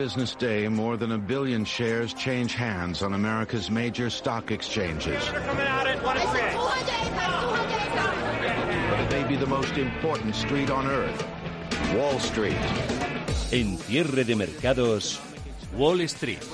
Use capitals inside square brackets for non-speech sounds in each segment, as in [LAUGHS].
Business day, more than a billion shares change hands on America's major stock exchanges. It may be the most important street on earth, Wall Street. En cierre de mercados, Wall Street.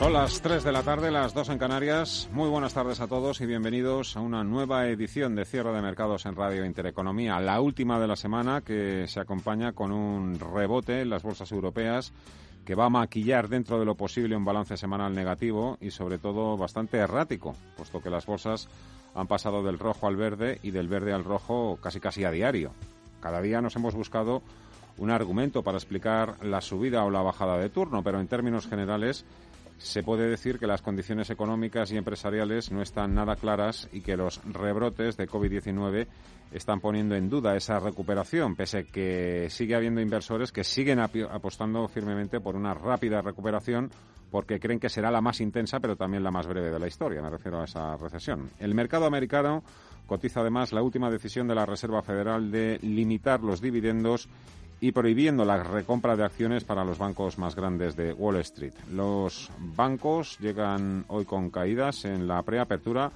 Son las 3 de la tarde, las 2 en Canarias. Muy buenas tardes a todos y bienvenidos a una nueva edición de Cierre de Mercados en Radio Intereconomía, la última de la semana que se acompaña con un rebote en las bolsas europeas que va a maquillar dentro de lo posible un balance semanal negativo y sobre todo bastante errático, puesto que las bolsas han pasado del rojo al verde y del verde al rojo casi casi a diario. Cada día nos hemos buscado un argumento para explicar la subida o la bajada de turno, pero en términos generales se puede decir que las condiciones económicas y empresariales no están nada claras y que los rebrotes de COVID-19 están poniendo en duda esa recuperación, pese a que sigue habiendo inversores que siguen apostando firmemente por una rápida recuperación porque creen que será la más intensa, pero también la más breve de la historia. Me refiero a esa recesión. El mercado americano cotiza además la última decisión de la Reserva Federal de limitar los dividendos y prohibiendo la recompra de acciones para los bancos más grandes de Wall Street. Los bancos llegan hoy con caídas en la preapertura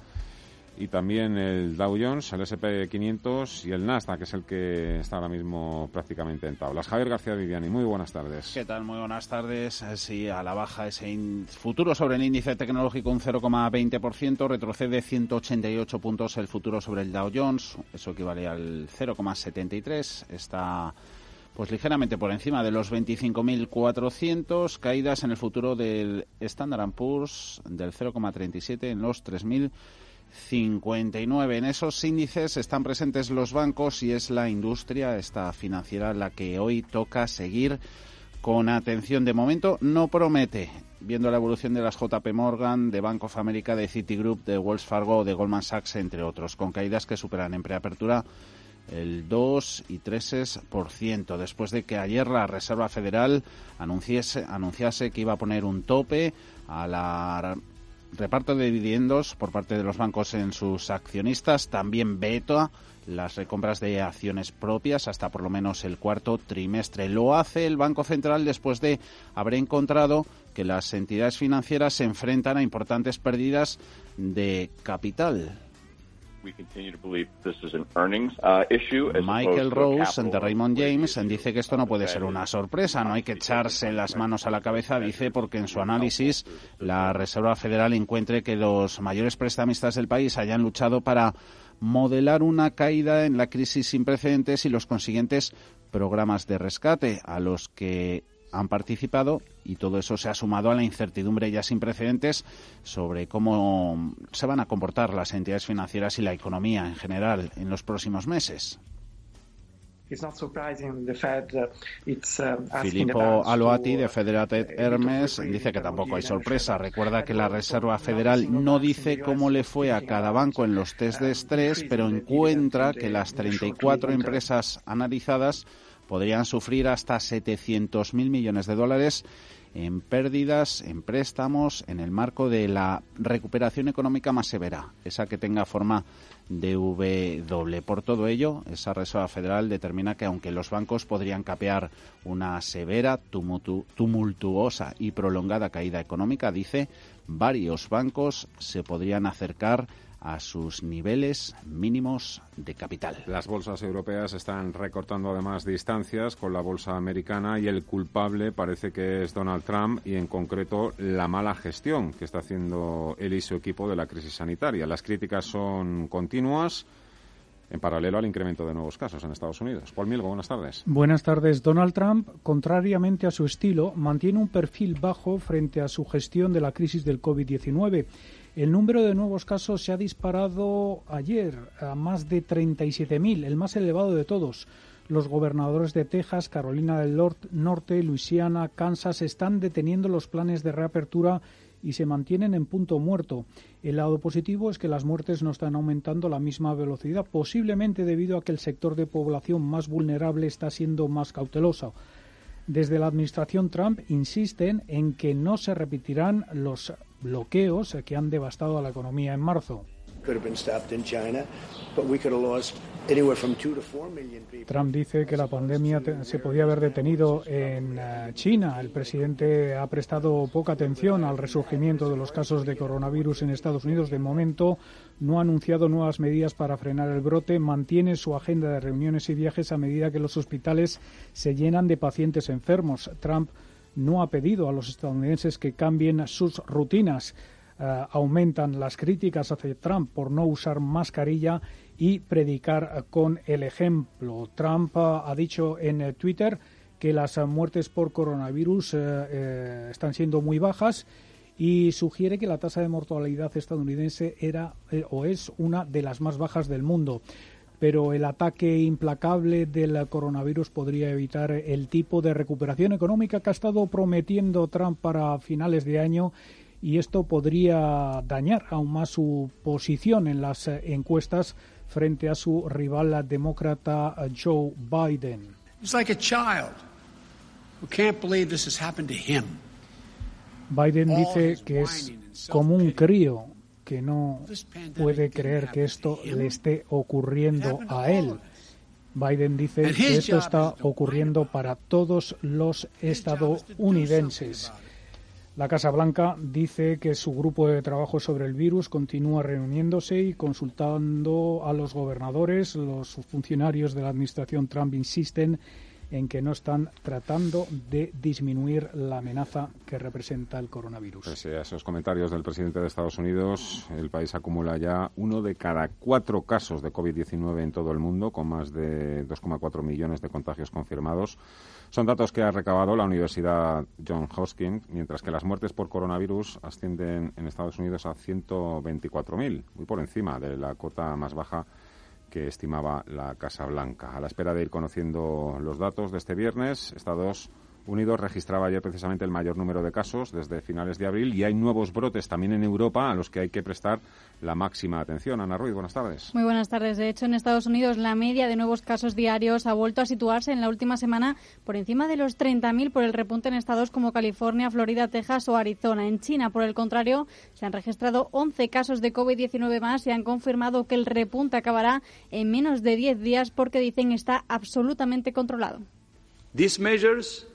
y también el Dow Jones, el S&P 500 y el Nasdaq, que es el que está ahora mismo prácticamente en tablas. Javier García Viviani, muy buenas tardes. ¿Qué tal? Muy buenas tardes. Sí, a la baja ese futuro sobre el índice tecnológico un 0,20%, retrocede 188 puntos el futuro sobre el Dow Jones, eso equivale al 0,73, está pues ligeramente por encima de los 25.400, caídas en el futuro del Standard Poor's del 0,37 en los 3.059. En esos índices están presentes los bancos y es la industria, esta financiera, la que hoy toca seguir con atención. De momento no promete, viendo la evolución de las JP Morgan, de Bank of America, de Citigroup, de Wells Fargo, de Goldman Sachs, entre otros, con caídas que superan en preapertura el 2 y 3% después de que ayer la Reserva Federal anunciase, anunciase que iba a poner un tope a la reparto de dividendos por parte de los bancos en sus accionistas, también veto las recompras de acciones propias hasta por lo menos el cuarto trimestre. Lo hace el Banco Central después de haber encontrado que las entidades financieras se enfrentan a importantes pérdidas de capital. Michael Rose de Raymond James dice que esto no puede ser una sorpresa, no hay que echarse las manos a la cabeza, dice, porque en su análisis la Reserva Federal encuentre que los mayores prestamistas del país hayan luchado para modelar una caída en la crisis sin precedentes y los consiguientes programas de rescate a los que han participado y todo eso se ha sumado a la incertidumbre ya sin precedentes sobre cómo se van a comportar las entidades financieras y la economía en general en los próximos meses. Filippo Aloati de Federated Hermes dice que tampoco hay sorpresa. Recuerda que la Reserva Federal no dice cómo le fue a cada banco en los test de estrés, pero encuentra que las 34 empresas analizadas podrían sufrir hasta 700.000 millones de dólares en pérdidas, en préstamos, en el marco de la recuperación económica más severa, esa que tenga forma de W. Por todo ello, esa Reserva Federal determina que aunque los bancos podrían capear una severa, tumultuosa y prolongada caída económica, dice, varios bancos se podrían acercar a sus niveles mínimos de capital. Las bolsas europeas están recortando además distancias con la bolsa americana y el culpable parece que es Donald Trump y en concreto la mala gestión que está haciendo él y su equipo de la crisis sanitaria. Las críticas son continuas en paralelo al incremento de nuevos casos en Estados Unidos. Paul Milgo, buenas tardes. Buenas tardes. Donald Trump, contrariamente a su estilo, mantiene un perfil bajo frente a su gestión de la crisis del COVID-19 el número de nuevos casos se ha disparado ayer a más de 37.000, el más elevado de todos. Los gobernadores de Texas, Carolina del Norte, Luisiana, Kansas están deteniendo los planes de reapertura y se mantienen en punto muerto. El lado positivo es que las muertes no están aumentando a la misma velocidad, posiblemente debido a que el sector de población más vulnerable está siendo más cauteloso. Desde la administración Trump insisten en que no se repetirán los bloqueos que han devastado a la economía en marzo. Trump dice que la pandemia se podía haber detenido en eh, China. El presidente ha prestado poca atención al resurgimiento de los casos de coronavirus en Estados Unidos. De momento no ha anunciado nuevas medidas para frenar el brote. Mantiene su agenda de reuniones y viajes a medida que los hospitales se llenan de pacientes enfermos. Trump no ha pedido a los estadounidenses que cambien sus rutinas. Eh, aumentan las críticas hacia Trump por no usar mascarilla y predicar con el ejemplo. Trump ha dicho en Twitter que las muertes por coronavirus eh, eh, están siendo muy bajas y sugiere que la tasa de mortalidad estadounidense era eh, o es una de las más bajas del mundo. Pero el ataque implacable del coronavirus podría evitar el tipo de recuperación económica que ha estado prometiendo Trump para finales de año y esto podría dañar aún más su posición en las encuestas frente a su rival demócrata Joe Biden. Biden dice que es como un crío que no puede creer que esto le esté ocurriendo a él. Biden dice que esto está ocurriendo para todos los estadounidenses. La Casa Blanca dice que su grupo de trabajo sobre el virus continúa reuniéndose y consultando a los gobernadores. Los funcionarios de la administración Trump insisten en que no están tratando de disminuir la amenaza que representa el coronavirus. Pese a esos comentarios del presidente de Estados Unidos, el país acumula ya uno de cada cuatro casos de COVID-19 en todo el mundo, con más de 2,4 millones de contagios confirmados. Son datos que ha recabado la Universidad John Hopkins, mientras que las muertes por coronavirus ascienden en Estados Unidos a 124.000, muy por encima de la cota más baja que estimaba la Casa Blanca. A la espera de ir conociendo los datos de este viernes, Estados Unidos registraba ayer precisamente el mayor número de casos desde finales de abril y hay nuevos brotes también en Europa a los que hay que prestar la máxima atención. Ana Ruiz, buenas tardes. Muy buenas tardes. De hecho, en Estados Unidos la media de nuevos casos diarios ha vuelto a situarse en la última semana por encima de los 30.000 por el repunte en estados como California, Florida, Texas o Arizona. En China, por el contrario, se han registrado 11 casos de COVID-19 más y han confirmado que el repunte acabará en menos de 10 días porque dicen está absolutamente controlado. These measures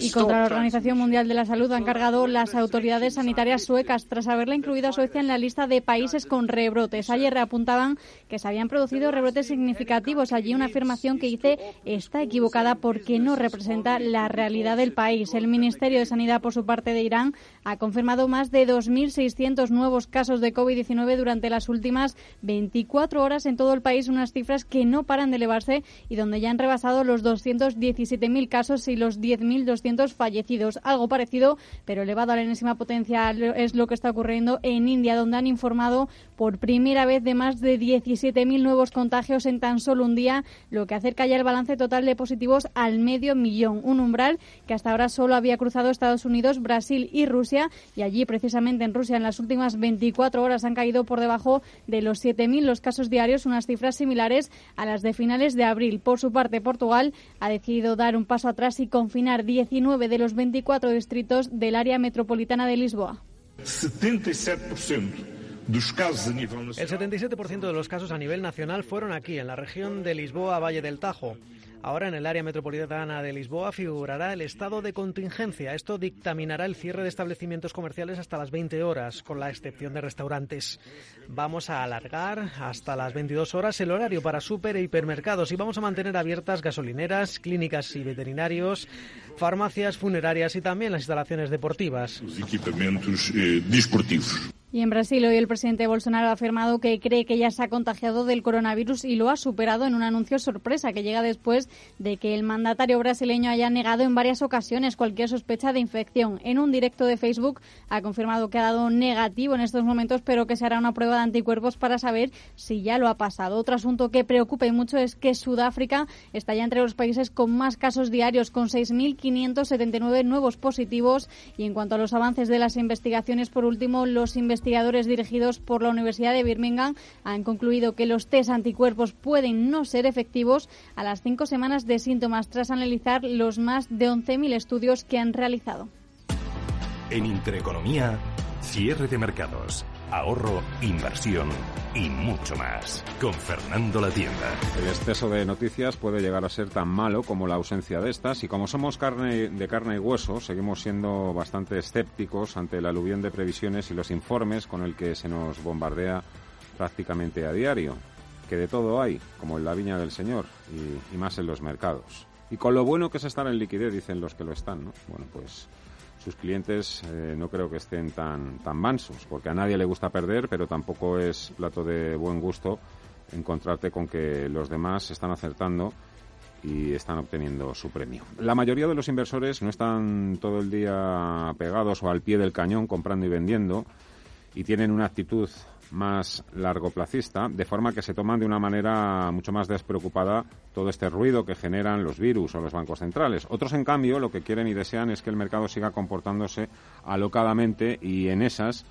y contra la Organización Mundial de la Salud han cargado las autoridades sanitarias suecas tras haberla incluido a Suecia en la lista de países con rebrotes. Ayer apuntaban que se habían producido rebrotes significativos. Allí una afirmación que dice está equivocada porque no representa la realidad del país. El Ministerio de Sanidad, por su parte de Irán, ha confirmado más de 2.600 nuevos casos de COVID-19 durante las últimas 24 horas en todo el país, unas cifras que no paran de elevarse y donde ya han rebasado los 200 217.000 casos y los 10.200 fallecidos. Algo parecido, pero elevado a la enésima potencia, es lo que está ocurriendo en India, donde han informado por primera vez de más de 17.000 nuevos contagios en tan solo un día, lo que acerca ya el balance total de positivos al medio millón, un umbral que hasta ahora solo había cruzado Estados Unidos, Brasil y Rusia, y allí precisamente en Rusia en las últimas 24 horas han caído por debajo de los 7.000 los casos diarios, unas cifras similares a las de finales de abril. Por su parte, Portugal ha decidido dar un paso atrás y confinar 19 de los 24 distritos del área metropolitana de Lisboa. El 77% de los casos a nivel nacional fueron aquí, en la región de Lisboa, Valle del Tajo. Ahora en el área metropolitana de Lisboa figurará el estado de contingencia. Esto dictaminará el cierre de establecimientos comerciales hasta las 20 horas, con la excepción de restaurantes. Vamos a alargar hasta las 22 horas el horario para súper e hipermercados y vamos a mantener abiertas gasolineras, clínicas y veterinarios, farmacias, funerarias y también las instalaciones deportivas. Equipamientos eh. Y en Brasil hoy el presidente Bolsonaro ha afirmado que cree que ya se ha contagiado del coronavirus y lo ha superado en un anuncio sorpresa que llega después de que el mandatario brasileño haya negado en varias ocasiones cualquier sospecha de infección. En un directo de Facebook ha confirmado que ha dado negativo en estos momentos, pero que se hará una prueba de anticuerpos para saber si ya lo ha pasado. Otro asunto que preocupa y mucho es que Sudáfrica está ya entre los países con más casos diarios, con 6.579 nuevos positivos. Y en cuanto a los avances de las investigaciones, por último, los investigadores investigadores dirigidos por la Universidad de Birmingham han concluido que los test anticuerpos pueden no ser efectivos a las cinco semanas de síntomas tras analizar los más de 11.000 estudios que han realizado. En Intereconomía, Cierre de mercados, ahorro, inversión y mucho más. Con Fernando La Tienda. El exceso de noticias puede llegar a ser tan malo como la ausencia de estas y como somos carne de carne y hueso, seguimos siendo bastante escépticos ante la aluvión de previsiones y los informes con el que se nos bombardea prácticamente a diario. Que de todo hay, como en la viña del Señor y, más en los mercados. Y con lo bueno que es estar en liquidez, dicen los que lo están, ¿no? Bueno, pues sus clientes eh, no creo que estén tan, tan mansos, porque a nadie le gusta perder, pero tampoco es plato de buen gusto encontrarte con que los demás están acertando y están obteniendo su premio. La mayoría de los inversores no están todo el día pegados o al pie del cañón comprando y vendiendo y tienen una actitud más largoplacista, de forma que se toman de una manera mucho más despreocupada todo este ruido que generan los virus o los bancos centrales. Otros, en cambio, lo que quieren y desean es que el mercado siga comportándose alocadamente y en esas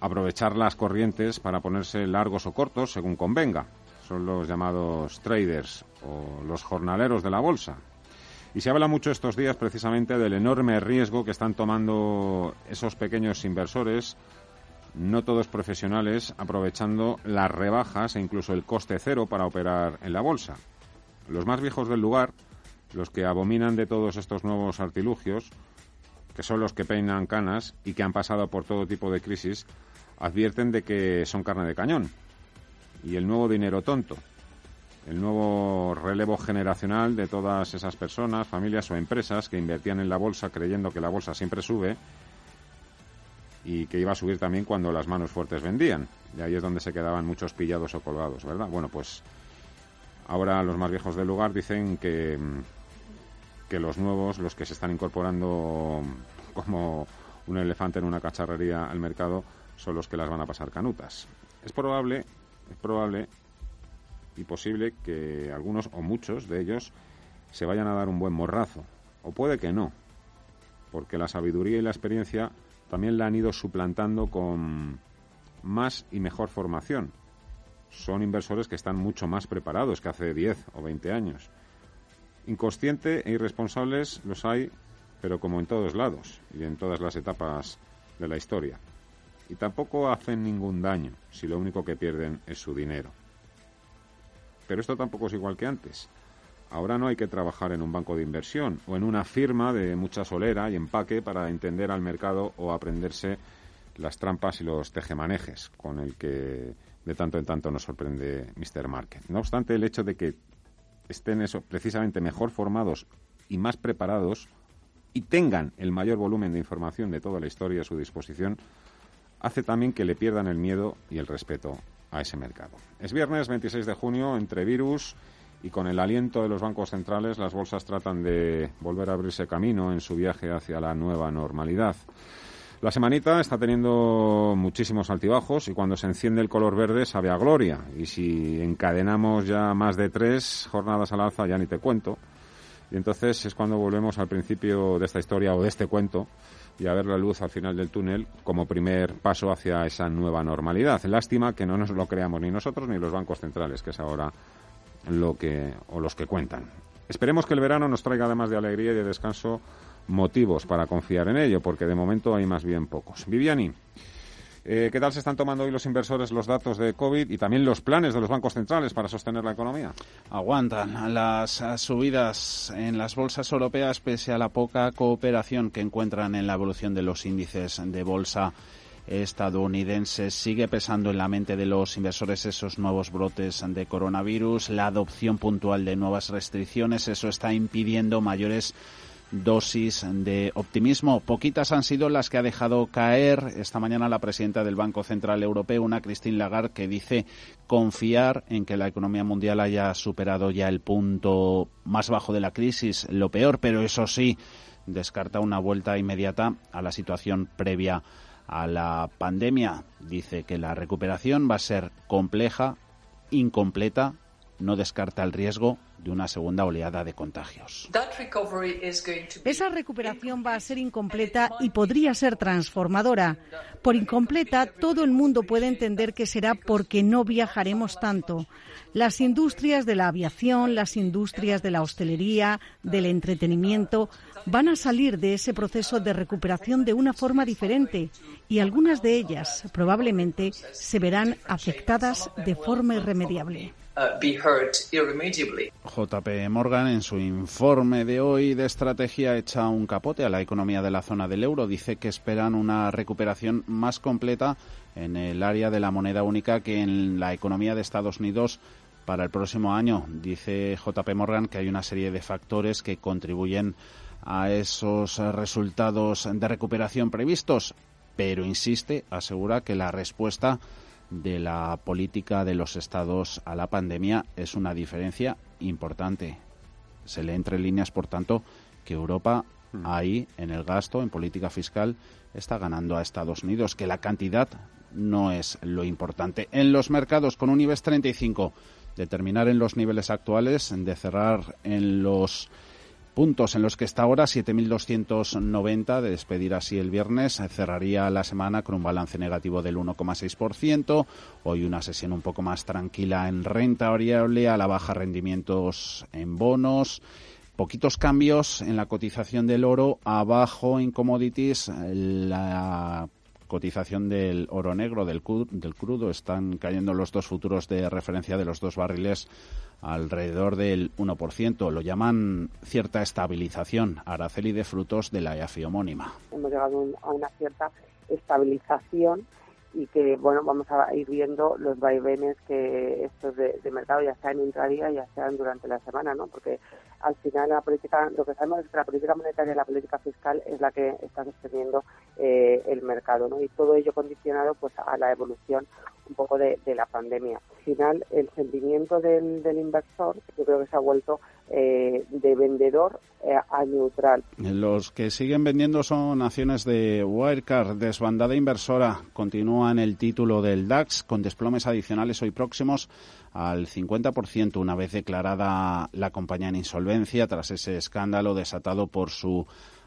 aprovechar las corrientes para ponerse largos o cortos según convenga. Son los llamados traders o los jornaleros de la bolsa. Y se habla mucho estos días precisamente del enorme riesgo que están tomando esos pequeños inversores no todos profesionales, aprovechando las rebajas e incluso el coste cero para operar en la bolsa. Los más viejos del lugar, los que abominan de todos estos nuevos artilugios, que son los que peinan canas y que han pasado por todo tipo de crisis, advierten de que son carne de cañón. Y el nuevo dinero tonto, el nuevo relevo generacional de todas esas personas, familias o empresas que invertían en la bolsa creyendo que la bolsa siempre sube, y que iba a subir también cuando las manos fuertes vendían. Y ahí es donde se quedaban muchos pillados o colgados, ¿verdad? Bueno, pues ahora los más viejos del lugar dicen que, que los nuevos, los que se están incorporando [LAUGHS] como un elefante en una cacharrería al mercado, son los que las van a pasar canutas. Es probable, es probable y posible que algunos o muchos de ellos se vayan a dar un buen morrazo. O puede que no, porque la sabiduría y la experiencia también la han ido suplantando con más y mejor formación. Son inversores que están mucho más preparados que hace 10 o 20 años. Inconsciente e irresponsables los hay, pero como en todos lados y en todas las etapas de la historia. Y tampoco hacen ningún daño si lo único que pierden es su dinero. Pero esto tampoco es igual que antes. Ahora no hay que trabajar en un banco de inversión o en una firma de mucha solera y empaque para entender al mercado o aprenderse las trampas y los tejemanejes con el que de tanto en tanto nos sorprende Mr. Market. No obstante, el hecho de que estén eso, precisamente mejor formados y más preparados y tengan el mayor volumen de información de toda la historia a su disposición, hace también que le pierdan el miedo y el respeto a ese mercado. Es viernes 26 de junio, entre virus y con el aliento de los bancos centrales las bolsas tratan de volver a abrirse camino en su viaje hacia la nueva normalidad. La semanita está teniendo muchísimos altibajos y cuando se enciende el color verde sabe a gloria. Y si encadenamos ya más de tres jornadas al alza ya ni te cuento. Y entonces es cuando volvemos al principio de esta historia o de este cuento y a ver la luz al final del túnel como primer paso hacia esa nueva normalidad. Lástima que no nos lo creamos ni nosotros ni los bancos centrales, que es ahora lo que, o los que cuentan. Esperemos que el verano nos traiga, además de alegría y de descanso, motivos para confiar en ello, porque de momento hay más bien pocos. Viviani, eh, ¿qué tal se están tomando hoy los inversores los datos de COVID y también los planes de los bancos centrales para sostener la economía? Aguantan las subidas en las bolsas europeas pese a la poca cooperación que encuentran en la evolución de los índices de bolsa estadounidense sigue pesando en la mente de los inversores esos nuevos brotes de coronavirus, la adopción puntual de nuevas restricciones, eso está impidiendo mayores dosis de optimismo. Poquitas han sido las que ha dejado caer esta mañana la presidenta del Banco Central Europeo, una Christine Lagarde, que dice confiar en que la economía mundial haya superado ya el punto más bajo de la crisis, lo peor, pero eso sí, descarta una vuelta inmediata a la situación previa a la pandemia. Dice que la recuperación va a ser compleja, incompleta, no descarta el riesgo de una segunda oleada de contagios. Esa recuperación va a ser incompleta y podría ser transformadora. Por incompleta, todo el mundo puede entender que será porque no viajaremos tanto. Las industrias de la aviación, las industrias de la hostelería, del entretenimiento, van a salir de ese proceso de recuperación de una forma diferente y algunas de ellas probablemente se verán afectadas de forma irremediable. JP Morgan en su informe de hoy de estrategia echa un capote a la economía de la zona del euro. Dice que esperan una recuperación más completa en el área de la moneda única que en la economía de Estados Unidos para el próximo año. Dice JP Morgan que hay una serie de factores que contribuyen a esos resultados de recuperación previstos, pero insiste, asegura que la respuesta de la política de los estados a la pandemia es una diferencia importante. Se lee entre líneas, por tanto, que Europa mm. ahí, en el gasto, en política fiscal, está ganando a Estados Unidos, que la cantidad no es lo importante. En los mercados, con un IBEX 35, de terminar en los niveles actuales, de cerrar en los puntos en los que está ahora, 7.290, de despedir así el viernes. Cerraría la semana con un balance negativo del 1,6%. Hoy una sesión un poco más tranquila en renta variable, a la baja rendimientos en bonos. Poquitos cambios en la cotización del oro, abajo en commodities, la cotización del oro negro, del, crudo, están cayendo los dos futuros de referencia de los dos barriles alrededor del 1%. Lo llaman cierta estabilización. Araceli de frutos de la EAFI homónima. Hemos llegado a una cierta estabilización y que bueno vamos a ir viendo los vaivenes que estos de, mercado ya sean intradía ya sean durante la semana no porque al final la política lo que sabemos es que la política monetaria y la política fiscal es la que está sosteniendo eh, el mercado no y todo ello condicionado pues a la evolución un poco de, la pandemia al final el sentimiento del, del inversor yo creo que se ha vuelto eh, de vendedor eh, a neutral. Los que siguen vendiendo son acciones de Wirecard, desbandada inversora. Continúa en el título del DAX con desplomes adicionales hoy próximos al 50% una vez declarada la compañía en insolvencia tras ese escándalo desatado por su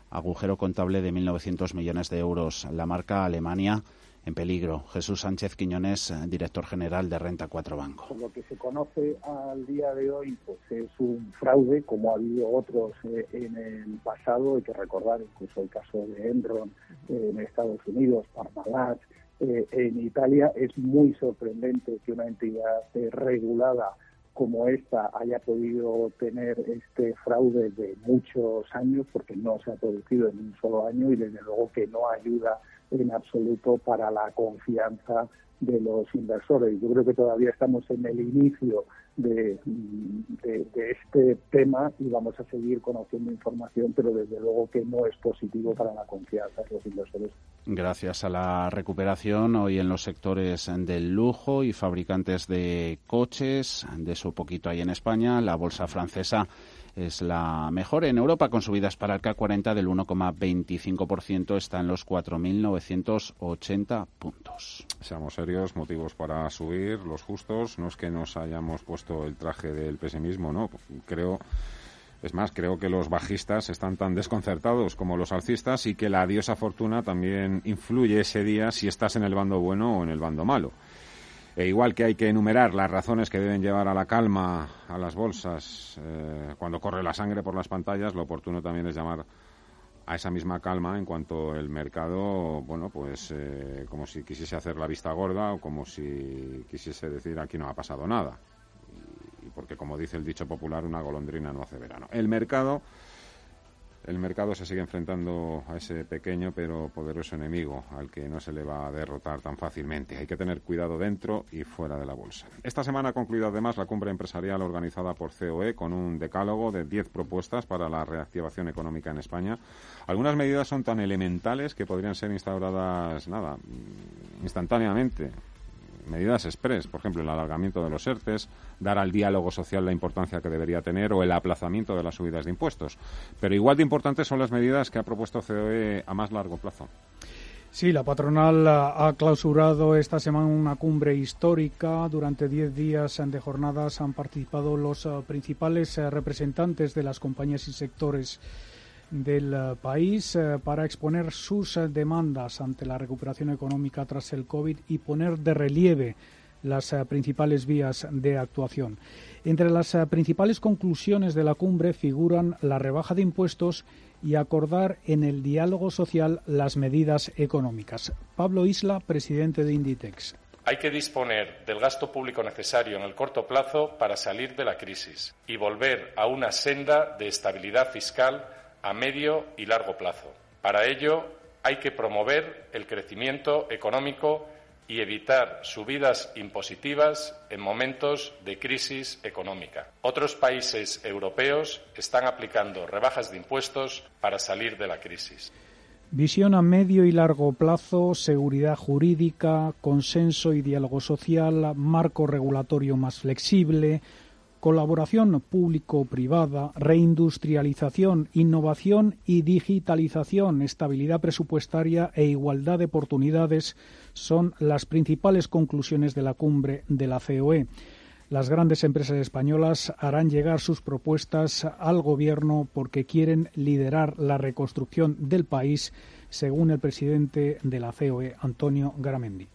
agujero contable de 1.900 millones de euros. La marca Alemania en peligro. Jesús Sánchez Quiñones, director general de Renta 4 Banco. Lo que se conoce al día de hoy pues, es un fraude, como ha habido otros eh, en el pasado. Hay que recordar incluso el caso de Enron eh, en Estados Unidos, Parmalat eh, en Italia. Es muy sorprendente que una entidad regulada como esta haya podido tener este fraude de muchos años, porque no se ha producido en un solo año y desde luego que no ayuda en absoluto para la confianza de los inversores. Yo creo que todavía estamos en el inicio de, este tema y vamos a seguir conociendo información, pero desde luego que no es positivo para la confianza de los inversores. Gracias a la recuperación hoy en los sectores del lujo y fabricantes de coches, de eso poquito hay en España, la bolsa francesa es la mejor en Europa con subidas para el K40 del 1,25%, está en los 4.980 puntos. Seamos serios, motivos para subir, los justos, no es que nos hayamos puesto el traje del pesimismo, no, creo es más, creo que los bajistas están tan desconcertados como los alcistas y que la diosa fortuna también influye ese día si estás en el bando bueno o en el bando malo. E igual que hay que enumerar las razones que deben llevar a la calma a las bolsas eh, cuando corre la sangre por las pantallas, lo oportuno también es llamar a esa misma calma en cuanto el mercado, bueno, pues eh, como si quisiese hacer la vista gorda o como si quisiese decir aquí no ha pasado nada. y porque como dice el dicho popular, una golondrina no hace verano. El mercado el mercado se sigue enfrentando a ese pequeño pero poderoso enemigo al que no se le va a derrotar tan fácilmente. Hay que tener cuidado dentro y fuera de la bolsa. Esta semana ha concluido además la cumbre empresarial organizada por COE con un decálogo de 10 propuestas para la reactivación económica en España. Algunas medidas son tan elementales que podrían ser instauradas, nada, instantáneamente medidas express, por ejemplo, el alargamiento de los ERTES, dar al diálogo social la importancia que debería tener o el aplazamiento de las subidas de impuestos. Pero igual de importantes son las medidas que ha propuesto COE a más largo plazo. Sí, la patronal ha clausurado esta semana una cumbre histórica. Durante diez días de jornadas han participado los eh, principales eh, representantes de las compañías y sectores del eh, país para exponer sus demandas ante la recuperación económica tras el COVID y poner de relieve las principales vías de actuación. Entre las principales conclusiones de la cumbre figuran la rebaja de impuestos y acordar en el diálogo social las medidas económicas. Pablo Isla, presidente de Inditex. Hay que disponer del gasto público necesario en el corto plazo para salir de la crisis y volver a una senda de estabilidad fiscal a medio y largo plazo. Para ello, hay que promover el crecimiento económico y evitar subidas impositivas en momentos de crisis económica. Otros países europeos están aplicando rebajas de impuestos para salir de la crisis. Visión a medio y largo plazo, seguridad jurídica, consenso y diálogo social, marco regulatorio más flexible, colaboración público-privada, reindustrialización, innovación y digitalización, estabilidad presupuestaria e igualdad de oportunidades son las principales conclusiones de la cumbre de la COE. Las grandes empresas españolas harán llegar sus propuestas al Gobierno porque quieren liderar la reconstrucción del país, según el presidente de la COE, Antonio Garamendi.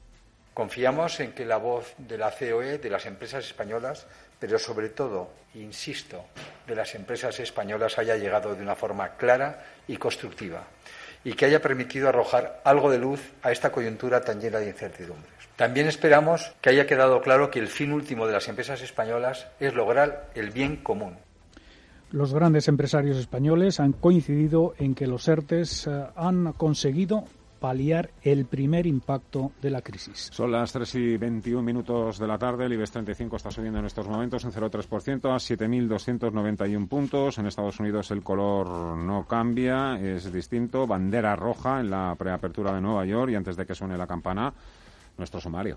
Confiamos en que la voz de la COE, de las empresas españolas, pero sobre todo, insisto, de las empresas españolas haya llegado de una forma clara y constructiva y que haya permitido arrojar algo de luz a esta coyuntura tan llena de incertidumbres. También esperamos que haya quedado claro que el fin último de las empresas españolas es lograr el bien común. Los grandes empresarios españoles han coincidido en que los ERTES eh, han conseguido paliar el primer impacto de la crisis. Son las 3 y 21 minutos de la tarde. El IBEX 35 está subiendo en estos momentos un 0,3% a 7.291 puntos. En Estados Unidos el color no cambia, es distinto. Bandera roja en la preapertura de Nueva York y antes de que suene la campana, nuestro sumario.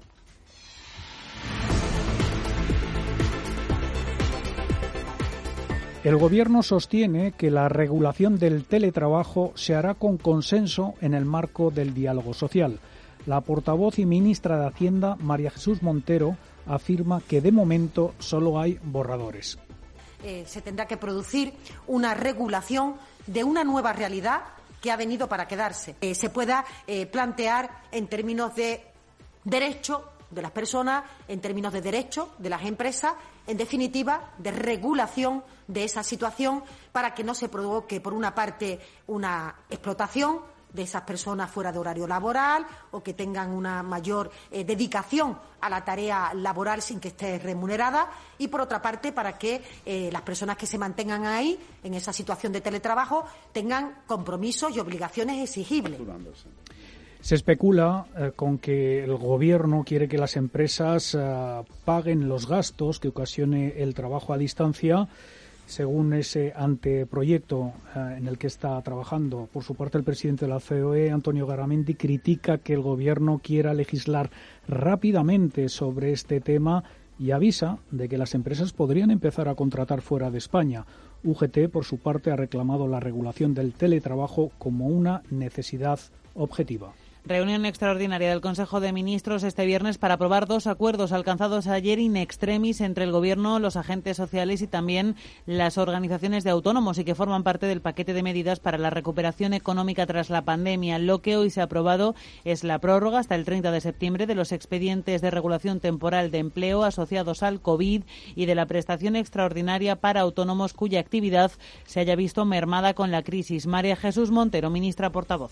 El Gobierno sostiene que la regulación del teletrabajo se hará con consenso en el marco del diálogo social. La portavoz y ministra de Hacienda, María Jesús Montero, afirma que de momento solo hay borradores. Eh, se tendrá que producir una regulación de una nueva realidad que ha venido para quedarse. Eh, se pueda eh, plantear en términos de derecho de las personas, en términos de derecho de las empresas, en definitiva, de regulación de esa situación para que no se provoque, por una parte, una explotación de esas personas fuera de horario laboral o que tengan una mayor eh, dedicación a la tarea laboral sin que esté remunerada y, por otra parte, para que eh, las personas que se mantengan ahí, en esa situación de teletrabajo, tengan compromisos y obligaciones exigibles. Se especula eh, con que el Gobierno quiere que las empresas paguen los gastos que ocasione el trabajo a distancia según ese anteproyecto eh, en el que está trabajando. Por su parte, el presidente de la COE, Antonio Garamendi, critica que el Gobierno quiera legislar rápidamente sobre este tema y avisa de que las empresas podrían empezar a contratar fuera de España. UGT, por su parte, ha reclamado la regulación del teletrabajo como una necesidad objetiva. Reunión extraordinaria del Consejo de Ministros este viernes para aprobar dos acuerdos alcanzados ayer in extremis entre el Gobierno, los agentes sociales y también las organizaciones de autónomos y que forman parte del paquete de medidas para la recuperación económica tras la pandemia. Lo que hoy se ha aprobado es la prórroga hasta el 30 de septiembre de los expedientes de regulación temporal de empleo asociados al COVID y de la prestación extraordinaria para autónomos cuya actividad se haya visto mermada con la crisis. María Jesús Montero, ministra portavoz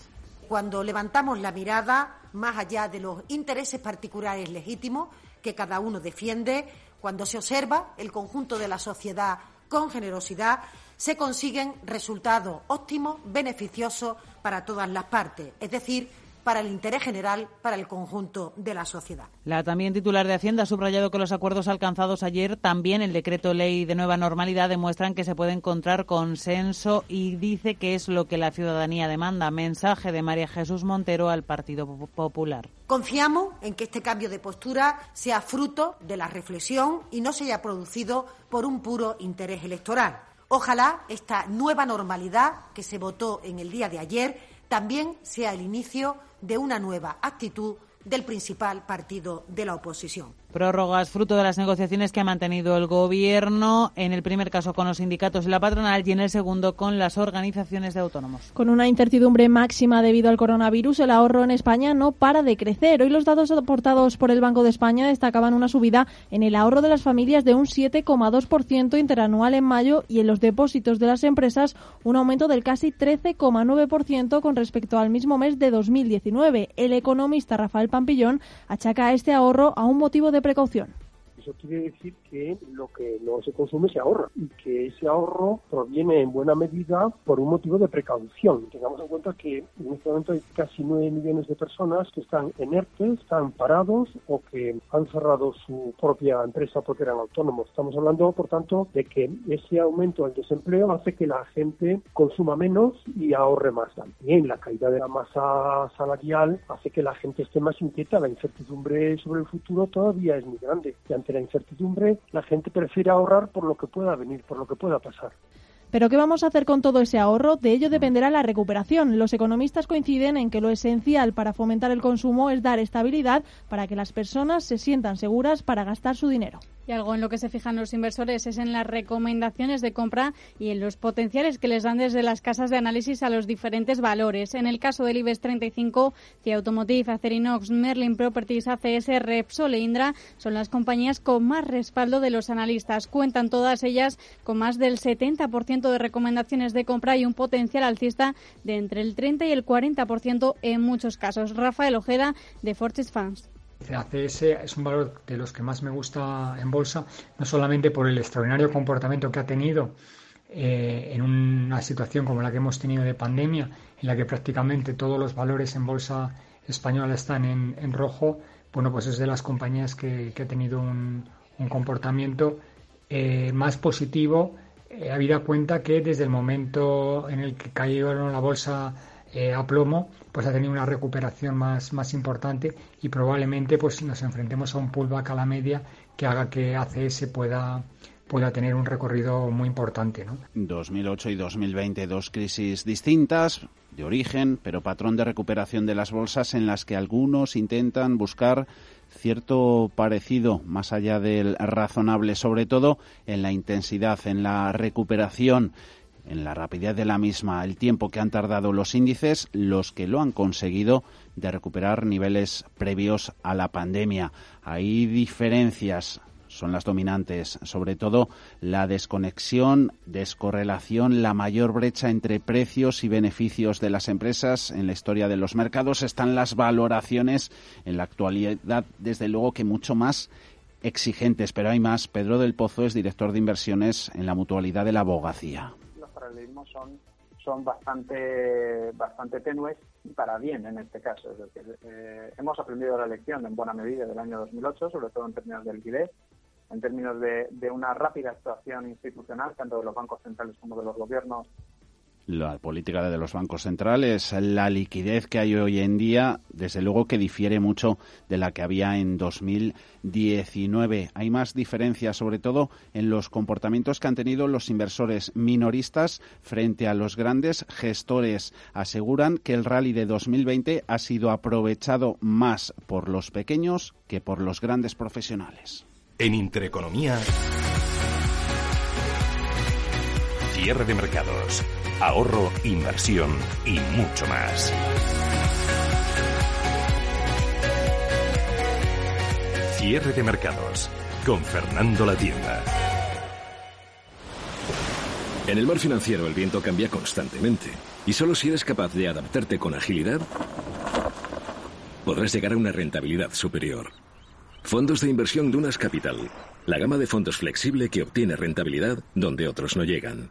cuando levantamos la mirada más allá de los intereses particulares legítimos que cada uno defiende, cuando se observa el conjunto de la sociedad con generosidad, se consiguen resultados óptimos, beneficiosos para todas las partes, es decir, para el interés general, para el conjunto de la sociedad. La también titular de Hacienda ha subrayado que los acuerdos alcanzados ayer, también el decreto ley de nueva normalidad, demuestran que se puede encontrar consenso y dice que es lo que la ciudadanía demanda. Mensaje de María Jesús Montero al Partido Popular. Confiamos en que este cambio de postura sea fruto de la reflexión y no se haya producido por un puro interés electoral. Ojalá esta nueva normalidad que se votó en el día de ayer también sea el inicio de una nueva actitud del principal partido de la oposición. Prórrogas fruto de las negociaciones que ha mantenido el Gobierno, en el primer caso con los sindicatos y la patronal y en el segundo con las organizaciones de autónomos. Con una incertidumbre máxima debido al coronavirus, el ahorro en España no para de crecer. Hoy los datos aportados por el Banco de España destacaban una subida en el ahorro de las familias de un 7,2% interanual en mayo y en los depósitos de las empresas un aumento del casi 13,9% con respecto al mismo mes de 2019. El economista Rafael Pampillón achaca este ahorro a un motivo precaución. Eso quiere decir que lo que no se consume se ahorra y que ese ahorro proviene en buena medida por un motivo de precaución. Tengamos en cuenta que en este momento hay casi 9 millones de personas que están en ERTE, están parados o que han cerrado su propia empresa porque eran autónomos. Estamos hablando, por tanto, de que ese aumento del desempleo hace que la gente consuma menos y ahorre más. También la caída de la masa salarial hace que la gente esté más inquieta. La incertidumbre sobre el futuro todavía es muy grande. Y ante la incertidumbre, la gente prefiere ahorrar por lo que pueda venir, por lo que pueda pasar. Pero ¿qué vamos a hacer con todo ese ahorro? De ello dependerá la recuperación. Los economistas coinciden en que lo esencial para fomentar el consumo es dar estabilidad para que las personas se sientan seguras para gastar su dinero. Y algo en lo que se fijan los inversores es en las recomendaciones de compra y en los potenciales que les dan desde las casas de análisis a los diferentes valores. En el caso del IBEX 35, CIA Automotive, Acerinox, Merlin Properties, ACS, Repsol e Indra son las compañías con más respaldo de los analistas. Cuentan todas ellas con más del 70% de recomendaciones de compra y un potencial alcista de entre el 30 y el 40% en muchos casos. Rafael Ojeda, de Fortis Funds. ACS es un valor de los que más me gusta en bolsa, no solamente por el extraordinario comportamiento que ha tenido eh, en una situación como la que hemos tenido de pandemia, en la que prácticamente todos los valores en bolsa española están en, rojo, bueno, pues es de las compañías que, ha tenido un, comportamiento eh, más positivo, eh, habida cuenta que desde el momento en el que cayó la bolsa eh, a plomo, pues ha tenido una recuperación más, más importante y probablemente pues nos enfrentemos a un pullback a la media que haga que ACS pueda pueda tener un recorrido muy importante. ¿no? 2008 y 2020, dos crisis distintas de origen, pero patrón de recuperación de las bolsas en las que algunos intentan buscar cierto parecido más allá del razonable, sobre todo en la intensidad, en la recuperación en la rapidez de la misma, el tiempo que han tardado los índices, los que lo han conseguido de recuperar niveles previos a la pandemia. Hay diferencias son las dominantes, sobre todo la desconexión, descorrelación, la mayor brecha entre precios y beneficios de las empresas en la historia de los mercados están las valoraciones en la actualidad, desde luego que mucho más exigentes, pero hay más. Pedro del Pozo es director de inversiones en la mutualidad de la abogacía son, son bastante, bastante tenues y para bien en este caso. Es decir, eh, hemos aprendido la lección en buena medida del año 2008, sobre todo en términos de liquidez, en términos de una rápida actuación institucional, tanto de los bancos centrales como de los gobiernos la política de los bancos centrales, la liquidez que hay hoy en día, desde luego que difiere mucho de la que había en 2019. Hay más diferencias, sobre todo en los comportamientos que han tenido los inversores minoristas frente a los grandes gestores. Aseguran que el rally de 2020 ha sido aprovechado más por los pequeños que por los grandes profesionales. En Intereconomía, cierre de mercados ahorro, inversión y mucho más. Cierre de mercados con Fernando La Tienda. En el mar financiero el viento cambia constantemente y solo si eres capaz de adaptarte con agilidad podrás llegar a una rentabilidad superior. Fondos de inversión Dunas Capital, la gama de fondos flexible que obtiene rentabilidad donde otros no llegan.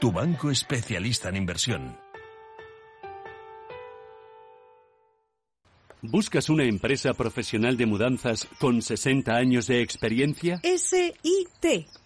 tu banco especialista en inversión. ¿Buscas una empresa profesional de mudanzas con 60 años de experiencia? S-I-T.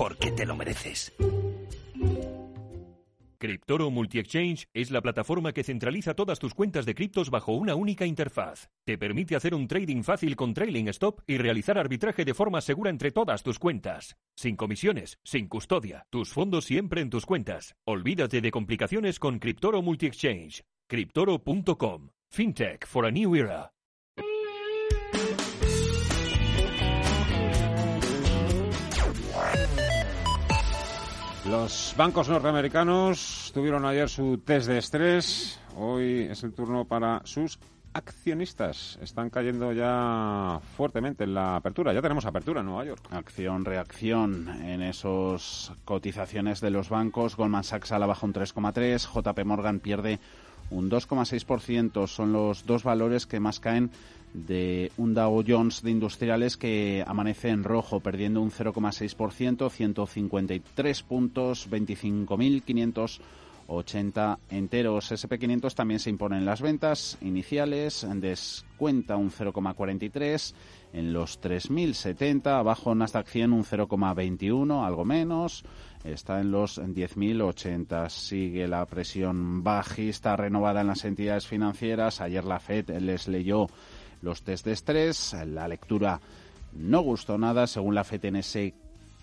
Porque te lo mereces. Cryptoro Multi-Exchange es la plataforma que centraliza todas tus cuentas de criptos bajo una única interfaz. Te permite hacer un trading fácil con trailing stop y realizar arbitraje de forma segura entre todas tus cuentas. Sin comisiones, sin custodia, tus fondos siempre en tus cuentas. Olvídate de complicaciones con Cryptoro Multi-Exchange. Cryptoro.com. FinTech for a new era. Los bancos norteamericanos tuvieron ayer su test de estrés. Hoy es el turno para sus accionistas. Están cayendo ya fuertemente en la apertura. Ya tenemos apertura en Nueva York. Acción, reacción en esas cotizaciones de los bancos. Goldman Sachs a la baja un 3,3. JP Morgan pierde un 2,6%. Son los dos valores que más caen de un Dow Jones de industriales que amanece en rojo, perdiendo un 0,6%, 153 puntos, 25.580 enteros. SP500 también se impone en las ventas iniciales, descuenta un 0,43 en los 3.070, abajo Nasdaq 100 un 0,21, algo menos está en los 10.080. Sigue la presión bajista renovada en las entidades financieras. Ayer la FED les leyó los test de estrés. La lectura no gustó nada, según la FED, en ese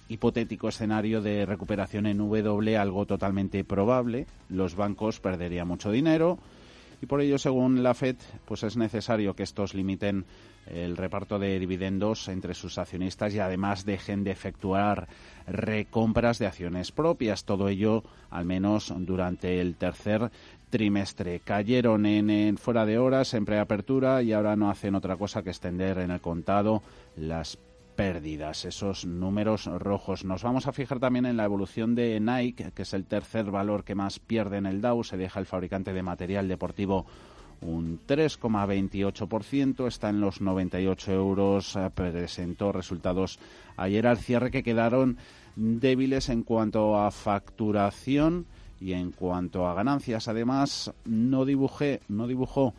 hipotético escenario de recuperación en W, algo totalmente probable. Los bancos perderían mucho dinero y por ello, según la FED, pues es necesario que estos limiten el reparto de dividendos entre sus accionistas y además dejen de efectuar recompras de acciones propias. Todo ello, al menos durante el tercer trimestre. Cayeron en, fuera de horas, en preapertura y ahora no hacen otra cosa que extender en el contado las pérdidas, esos números rojos. Nos vamos a fijar también en la evolución de Nike, que es el tercer valor que más pierde en el Dow. Se deja el fabricante de material deportivo un 3,28%, está en los 98 euros, eh, presentó resultados ayer al cierre que quedaron débiles en cuanto a facturación y en cuanto a ganancias. Además, no dibujé, no dibujó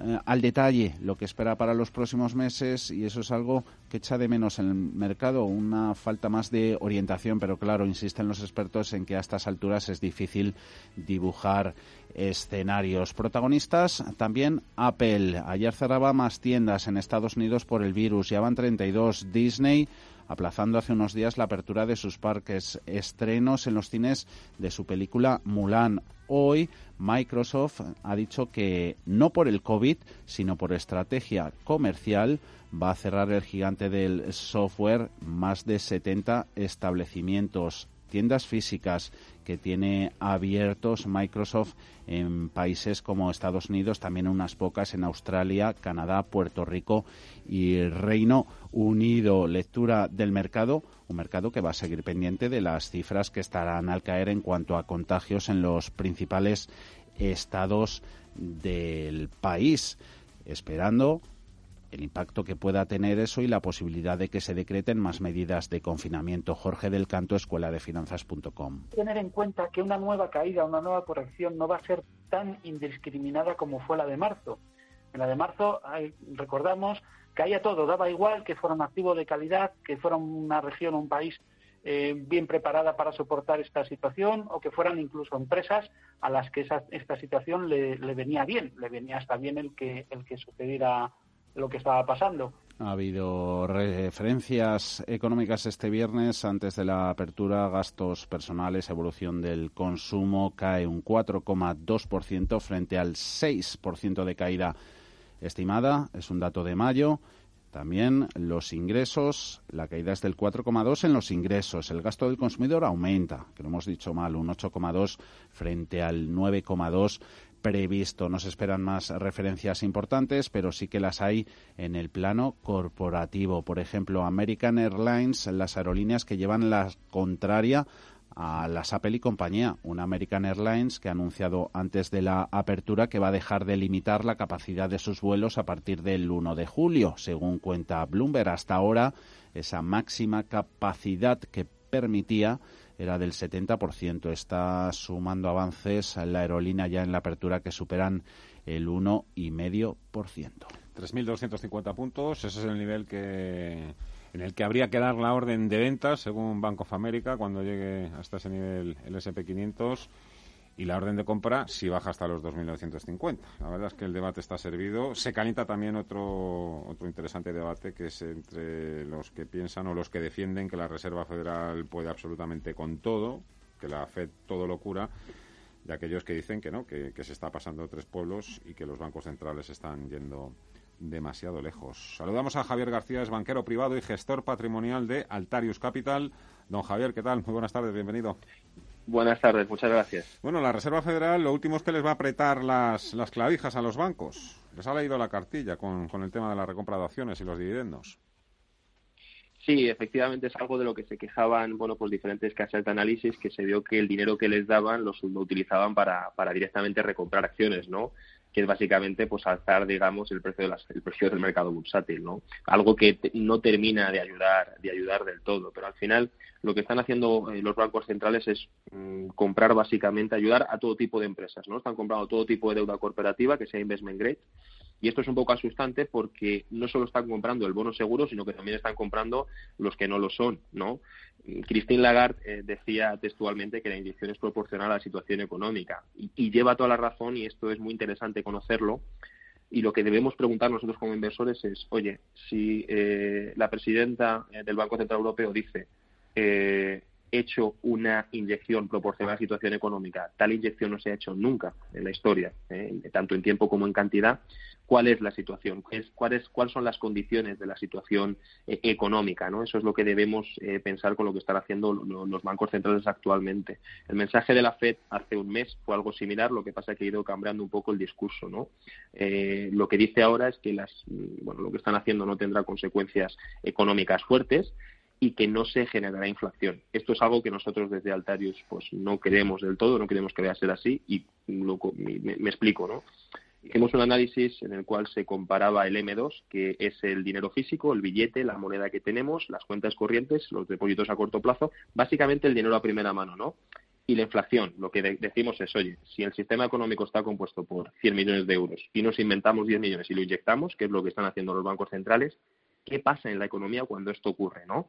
eh, al detalle lo que espera para los próximos meses y eso es algo que echa de menos en el mercado, una falta más de orientación, pero claro, insisten los expertos en que a estas alturas es difícil dibujar escenarios. Protagonistas también Apple. Ayer cerraba más tiendas en Estados Unidos por el virus, ya van 32. Disney aplazando hace unos días la apertura de sus parques, estrenos en los cines de su película Mulan. Hoy Microsoft ha dicho que no por el COVID, sino por estrategia comercial, va a cerrar el gigante del software más de 70 establecimientos, tiendas físicas que tiene abiertos Microsoft en países como Estados Unidos, también unas pocas en Australia, Canadá, Puerto Rico y Reino Unido. Lectura del mercado, un mercado que va a seguir pendiente de las cifras que estarán al caer en cuanto a contagios en los principales estados del país, esperando el impacto que pueda tener eso y la posibilidad de que se decreten más medidas de confinamiento. Jorge del Canto, Escuela de Finanzas.com. Tener en cuenta que una nueva caída, una nueva corrección no va a ser tan indiscriminada como fue la de marzo. En la de marzo, recordamos, caía todo, daba igual que fuera un activo de calidad, que fuera una región, un país eh, bien preparada para soportar esta situación o que fueran incluso empresas a las que esta situación le, le, venía bien, le venía hasta bien el que, el que sucediera lo que estaba pasando. Ha habido referencias económicas este viernes antes de la apertura, gastos personales, evolución del consumo cae un 4,2% frente al 6% de caída estimada. Es un dato de mayo. También los ingresos, la caída es del 4,2 en los ingresos. El gasto del consumidor aumenta, que lo hemos dicho mal, un 8,2 frente al 9,2 previsto. No se esperan más referencias importantes, pero sí que las hay en el plano corporativo. Por ejemplo, American Airlines, las aerolíneas que llevan la contraria a las Apple y compañía, una American Airlines que ha anunciado antes de la apertura que va a dejar de limitar la capacidad de sus vuelos a partir del 1 de julio, según cuenta Bloomberg. Hasta ahora, esa máxima capacidad que permitía era del 70%. Está sumando avances a la aerolínea ya en la apertura que superan el 1,5%. 3.250 puntos, ese es el nivel que en el que habría que dar la orden de ventas, según Bank of America, cuando llegue hasta ese nivel el SP500 y la orden de compra si baja hasta los 2.950. La verdad es que el debate está servido. Se calienta también otro, otro interesante debate que es entre los que piensan o los que defienden que la Reserva Federal puede absolutamente con todo, que la Fed todo lo cura, aquellos que dicen que no, que, que se está pasando tres pueblos y que los bancos centrales están yendo demasiado lejos. Saludamos a Javier García, es banquero privado y gestor patrimonial de Altarius Capital. Don Javier, ¿qué tal? Muy buenas tardes, bienvenido. Buenas tardes, muchas gracias. Bueno, la Reserva Federal lo último es que les va a apretar las, las clavijas a los bancos. Les ha leído la cartilla con, con el tema de la recompra de acciones y los dividendos. Sí, efectivamente es algo de lo que se quejaban, bueno, pues diferentes casas de análisis que se vio que el dinero que les daban lo, lo utilizaban para, para directamente recomprar acciones, ¿no? que es básicamente pues alzar digamos el precio de las, el precio del mercado bursátil no algo que no termina de ayudar de ayudar del todo pero al final lo que están haciendo eh, los bancos centrales es mm, comprar básicamente ayudar a todo tipo de empresas no están comprando todo tipo de deuda corporativa que sea investment grade y esto es un poco asustante porque no solo están comprando el bono seguro, sino que también están comprando los que no lo son, ¿no? Christine Lagarde eh, decía textualmente que la inyección es proporcional a la situación económica y, lleva toda la razón y esto es muy interesante conocerlo. Y lo que debemos preguntar nosotros como inversores es, oye, si eh, la presidenta eh, del Banco Central Europeo dice eh, hecho una inyección proporcional a la situación económica. Tal inyección no se ha hecho nunca en la historia, tanto en tiempo como en cantidad cuál es la situación, cuáles son las condiciones de la situación eh, económica. ¿no? Eso es lo que debemos eh, pensar con lo que están haciendo los bancos centrales actualmente. El mensaje de la FED hace un mes fue algo similar, lo que pasa es que ha ido cambiando un poco el discurso. ¿no? Eh, lo que dice ahora es que las, bueno, lo que están haciendo no tendrá consecuencias económicas fuertes y que no se generará inflación. Esto es algo que nosotros desde Altarius pues no queremos del todo, no queremos que vaya a ser así y me, me explico, ¿no? Hicimos un análisis en el cual se comparaba el M2, que es el dinero físico, el billete, la moneda que tenemos, las cuentas corrientes, los depósitos a corto plazo, básicamente el dinero a primera mano, ¿no? Y la inflación, lo que decimos es, oye, si el sistema económico está compuesto por 100 millones de euros y nos inventamos 10 millones y lo inyectamos, que es lo que están haciendo los bancos centrales, ¿qué pasa en la economía cuando esto ocurre, no?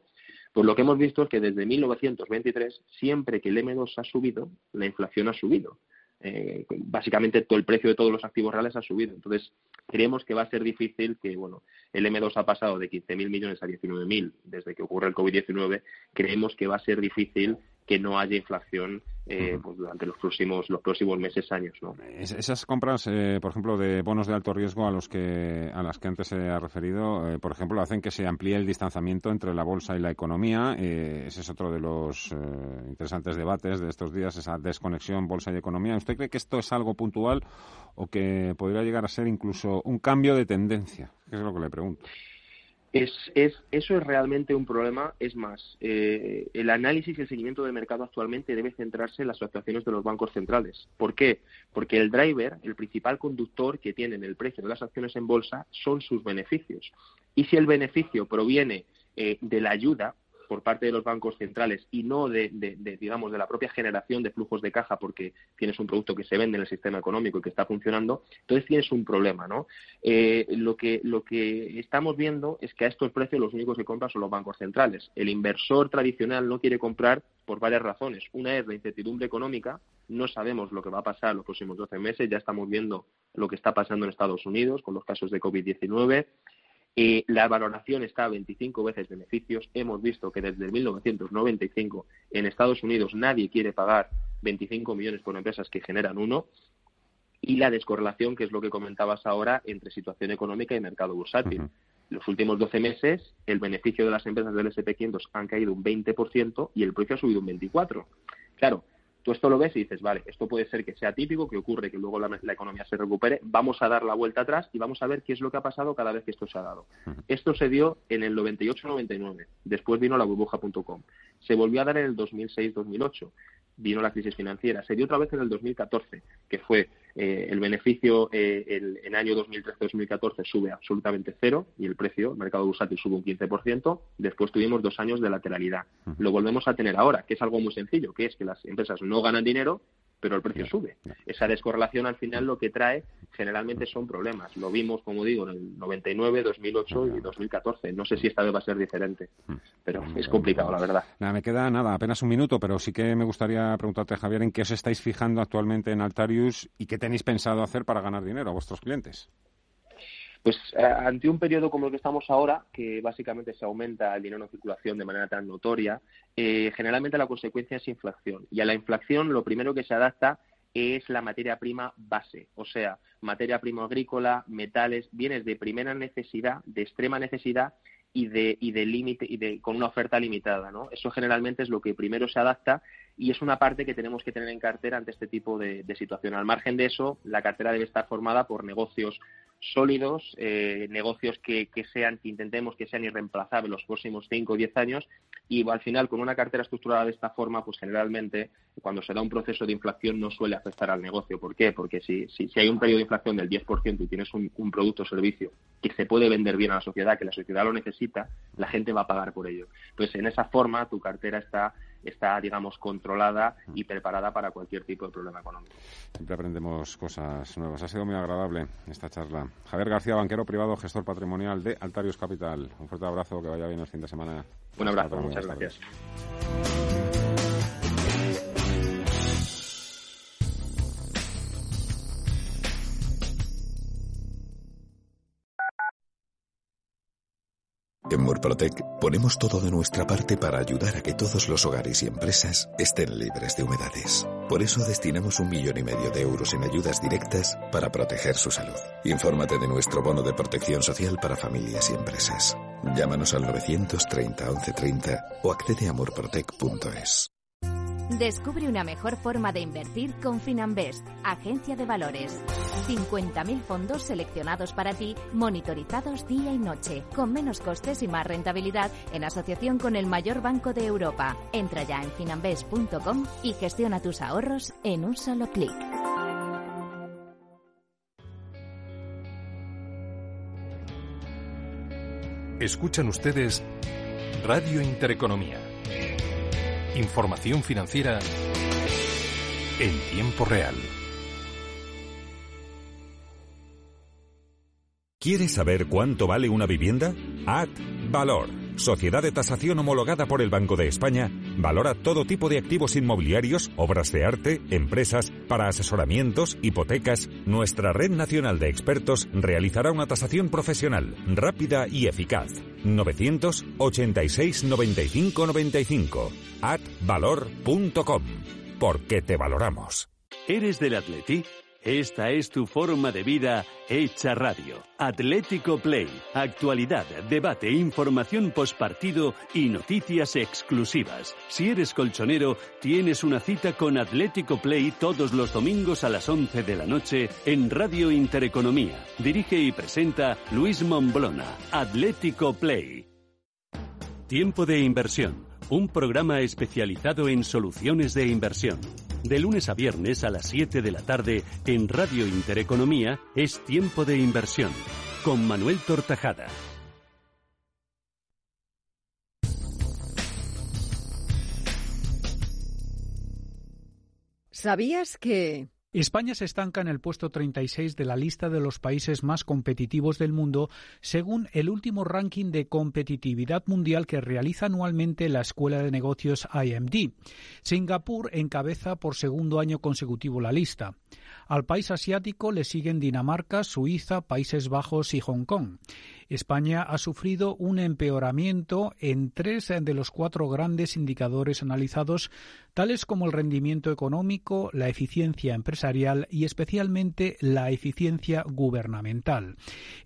Pues lo que hemos visto es que desde 1923, siempre que el M2 ha subido, la inflación ha subido. Eh, básicamente todo el precio de todos los activos reales ha subido. Entonces, creemos que va a ser difícil que, bueno, el M2 ha pasado de 15.000 millones a 19.000 desde que ocurre el COVID-19. Creemos que va a ser difícil que no haya inflación eh, pues durante los próximos los próximos meses años no esas compras eh, por ejemplo de bonos de alto riesgo a los que a las que antes se ha referido eh, por ejemplo hacen que se amplíe el distanciamiento entre la bolsa y la economía. Ese es otro de los interesantes debates de estos días esa desconexión bolsa y economía. Usted cree que esto es algo puntual o que podría llegar a ser incluso un cambio de tendencia ¿Qué es lo que le pregunto es, es, eso es realmente un problema. Es más, eh, el análisis y el seguimiento del mercado actualmente debe centrarse en las actuaciones de los bancos centrales. ¿Por qué? Porque el driver, el principal conductor que tiene en el precio de las acciones en bolsa, son sus beneficios. Y si el beneficio proviene eh, de la ayuda por parte de los bancos centrales y no de, digamos, de la propia generación de flujos de caja porque tienes un producto que se vende en el sistema económico y que está funcionando, entonces tienes un problema, ¿no? Eh, lo, que, lo que estamos viendo es que a estos precios los únicos que compran son los bancos centrales. El inversor tradicional no quiere comprar por varias razones. Una es la incertidumbre económica, no sabemos lo que va a pasar los próximos 12 meses, ya estamos viendo lo que está pasando en Estados Unidos con los casos de COVID-19 Eh, la valoración está a 25 veces beneficios. Hemos visto que desde 1995 en Estados Unidos nadie quiere pagar 25 millones por empresas que generan uno. Y la descorrelación, que es lo que comentabas ahora, entre situación económica y mercado bursátil. Los últimos 12 meses, el beneficio de las empresas del SP500 han caído un 20% y el precio ha subido un 24%. Claro, Tú esto lo ves y dices, vale, esto puede ser que sea típico, que ocurre que luego la, economía se recupere, vamos a dar la vuelta atrás y vamos a ver qué es lo que ha pasado cada vez que esto se ha dado. Esto se dio en el 98-99, después vino la burbuja.com, se volvió a dar en el 2006-2008, vino la crisis financiera. Se dio otra vez en el 2014, que fue eh, el beneficio eh, el, en año 2013-2014 sube absolutamente cero y el precio, el mercado bursátil sube un 15%. Después tuvimos dos años de lateralidad. Lo volvemos a tener ahora, que es algo muy sencillo, que es que las empresas no ganan dinero, pero el precio sube. Esa descorrelación al final lo que trae generalmente son problemas. Lo vimos, como digo, en el 99, 2008 y 2014. No sé si esta vez va a ser diferente, pero es complicado, la verdad. Nada, me queda nada, apenas un minuto, pero sí que me gustaría preguntarte, Javier, ¿en qué os estáis fijando actualmente en Altarius y qué tenéis pensado hacer para ganar dinero a vuestros clientes? Pues eh, ante un periodo como el que estamos ahora, que básicamente se aumenta el dinero en circulación de manera tan notoria, eh, generalmente la consecuencia es inflación. Y a la inflación lo primero que se adapta es la materia prima base, o sea, materia prima agrícola, metales, bienes de primera necesidad, de extrema necesidad y de y de límite y de con una oferta limitada, ¿no? Eso generalmente es lo que primero se adapta y es una parte que tenemos que tener en cartera ante este tipo de, de situación. Al margen de eso, la cartera debe estar formada por negocios sólidos, eh, negocios que, que, sean, que intentemos que sean irreemplazables los próximos 5 o 10 años y al final con una cartera estructurada de esta forma, pues generalmente cuando se da un proceso de inflación no suele afectar al negocio. ¿Por qué? Porque si, si, si hay un periodo de inflación del 10% y tienes un, un, producto o servicio que se puede vender bien a la sociedad, que la sociedad lo necesita, la gente va a pagar por ello. Entonces, en esa forma tu cartera está está, digamos, controlada y preparada para cualquier tipo de problema económico. Siempre aprendemos cosas nuevas. Ha sido muy agradable esta charla. Javier García, banquero privado, gestor patrimonial de Altarius Capital. Un fuerte abrazo, que vaya bien el fin de semana. Un abrazo, muchas gracias. En Murprotec ponemos todo de nuestra parte para ayudar a que todos los hogares y empresas estén libres de humedades. Por eso destinamos un millón y medio de euros en ayudas directas para proteger su salud. Infórmate de nuestro bono de protección social para familias y empresas. Llámanos al 930 1130 o accede a murprotec.es. Descubre una mejor forma de invertir con Finanbest, agencia de valores. 50.000 fondos seleccionados para ti, monitorizados día y noche, con menos costes y más rentabilidad en asociación con el mayor banco de Europa. Entra ya en finanbest.com y gestiona tus ahorros en un solo clic. Escuchan ustedes Radio Intereconomía. Información financiera en tiempo real. ¿Quieres saber cuánto vale una vivienda? Ad Valor, sociedad de tasación homologada por el Banco de España, valora todo tipo de activos inmobiliarios, obras de arte, empresas, para asesoramientos, hipotecas. Nuestra red nacional de expertos realizará una tasación profesional, rápida y eficaz. 986 95 95 advalor.com. Porque te valoramos. ¿Eres del Atleti? Esta es tu forma de vida hecha radio. Atlético Play. Actualidad, debate, información postpartido y noticias exclusivas. Si eres colchonero, tienes una cita con Atlético Play todos los domingos a las 11 de la noche en Radio Intereconomía. Dirige y presenta Luis Momblona. Atlético Play. Tiempo de inversión. Un programa especializado en soluciones de inversión. De lunes a viernes a las 7 de la tarde en Radio Intereconomía es Tiempo de Inversión con Manuel Tortajada. ¿Sabías que... España se estanca en el puesto 36 de la lista de los países más competitivos del mundo, según el último ranking de competitividad mundial que realiza anualmente la Escuela de Negocios IMD. Singapur encabeza por segundo año consecutivo la lista. Al país asiático le siguen Dinamarca, Suiza, Países Bajos y Hong Kong. España ha sufrido un empeoramiento en tres de los cuatro grandes indicadores analizados, tales como el rendimiento económico, la eficiencia empresarial y especialmente la eficiencia gubernamental.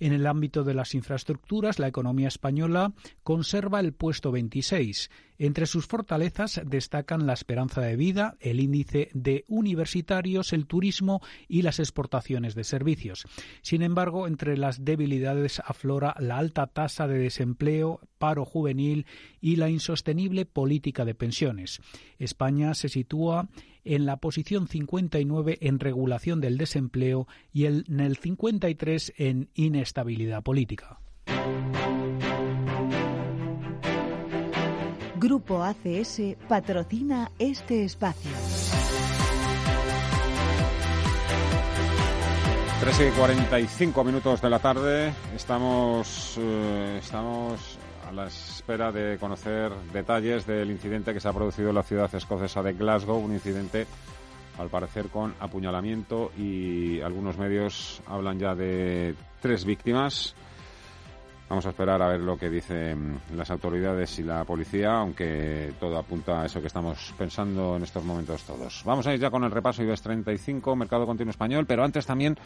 En el ámbito de las infraestructuras, la economía española conserva el puesto 26. Entre sus fortalezas destacan la esperanza de vida, el índice de universitarios, el turismo y las exportaciones de servicios. Sin embargo, entre las debilidades aflora la alta tasa de desempleo, paro juvenil y la insostenible política de pensiones. España se sitúa en la posición 59 en regulación del desempleo y en el 53 en inestabilidad política. Grupo ACS patrocina este espacio. 3 y 45 minutos de la tarde. Estamos, eh, estamos a la espera de conocer detalles del incidente que se ha producido en la ciudad escocesa de Glasgow. Un incidente, al parecer, con apuñalamiento y algunos medios hablan ya de tres víctimas. Vamos a esperar a ver lo que dicen las autoridades y la policía, aunque todo apunta a eso que estamos pensando en estos momentos todos. Vamos a ir ya con el repaso IBEX 35, Mercado Continuo Español, pero antes también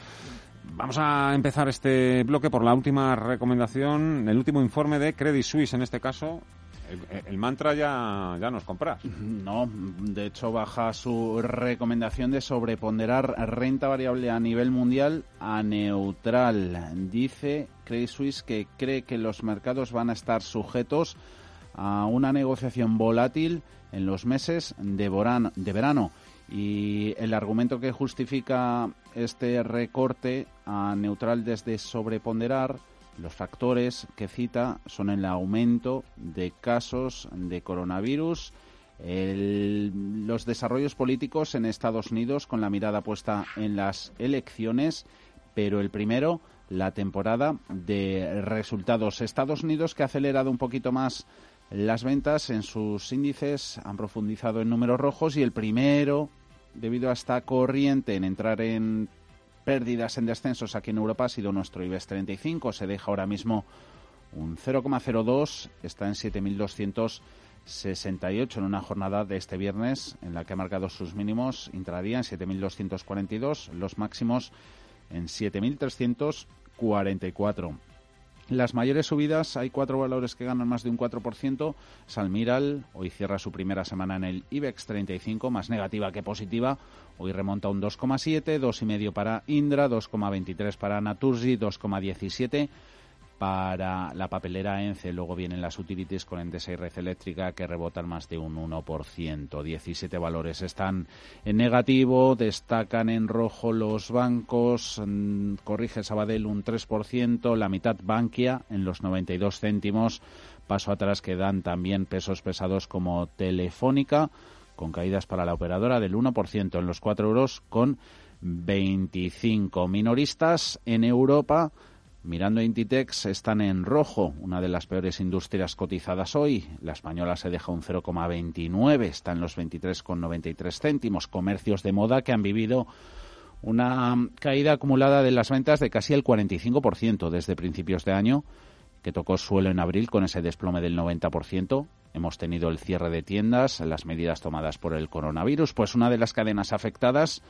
vamos a empezar este bloque por la última recomendación, el último informe de Credit Suisse en este caso, el, mantra ya, ya nos compras. [LAUGHS] No, de hecho baja su recomendación de sobreponderar renta variable a nivel mundial a neutral. Dice Credit Suisse que cree que los mercados van a estar sujetos a una negociación volátil en los meses de, de verano. Y el argumento que justifica este recorte a neutral desde sobreponderar los factores que cita son el aumento de casos de coronavirus, los desarrollos políticos en Estados Unidos con la mirada puesta en las elecciones, pero el primero, la temporada de resultados. Estados Unidos que ha acelerado un poquito más las ventas en sus índices, han profundizado en números rojos y el primero, debido a esta corriente en entrar en pérdidas en descensos aquí en Europa ha sido nuestro IBEX 35. Se deja ahora mismo un 0,02, está en 7.268 en una jornada de este viernes en la que ha marcado sus mínimos intradía en 7.242, los máximos en 7.344. Las mayores subidas, hay cuatro valores que ganan más de un 4%. Salmiral hoy cierra su primera semana en el IBEX 35, más negativa que positiva. Hoy remonta un 2,7, 2,5 para Indra, 2,23 para Naturgy, 2,17 para la papelera ENCE. Luego vienen las utilities con Endesa y Red Eléctrica que rebotan más de un 1%. 17 valores están en negativo, destacan en rojo los bancos, mm, corrige Sabadell un 3%, la mitad Bankia en los 92 céntimos. Paso atrás que dan también pesos pesados como Telefónica, con caídas para la operadora del 1% en los 4 euros con 25 minoristas en Europa Mirando a Intitex, están en rojo, una de las peores industrias cotizadas hoy. La española se deja un 0,29, está en los 23,93 céntimos. Comercios de moda que han vivido una caída acumulada de las ventas de casi el 45% desde principios de año, que tocó suelo en abril con ese desplome del 90%. Hemos tenido el cierre de tiendas, las medidas tomadas por el coronavirus, pues una de las cadenas afectadas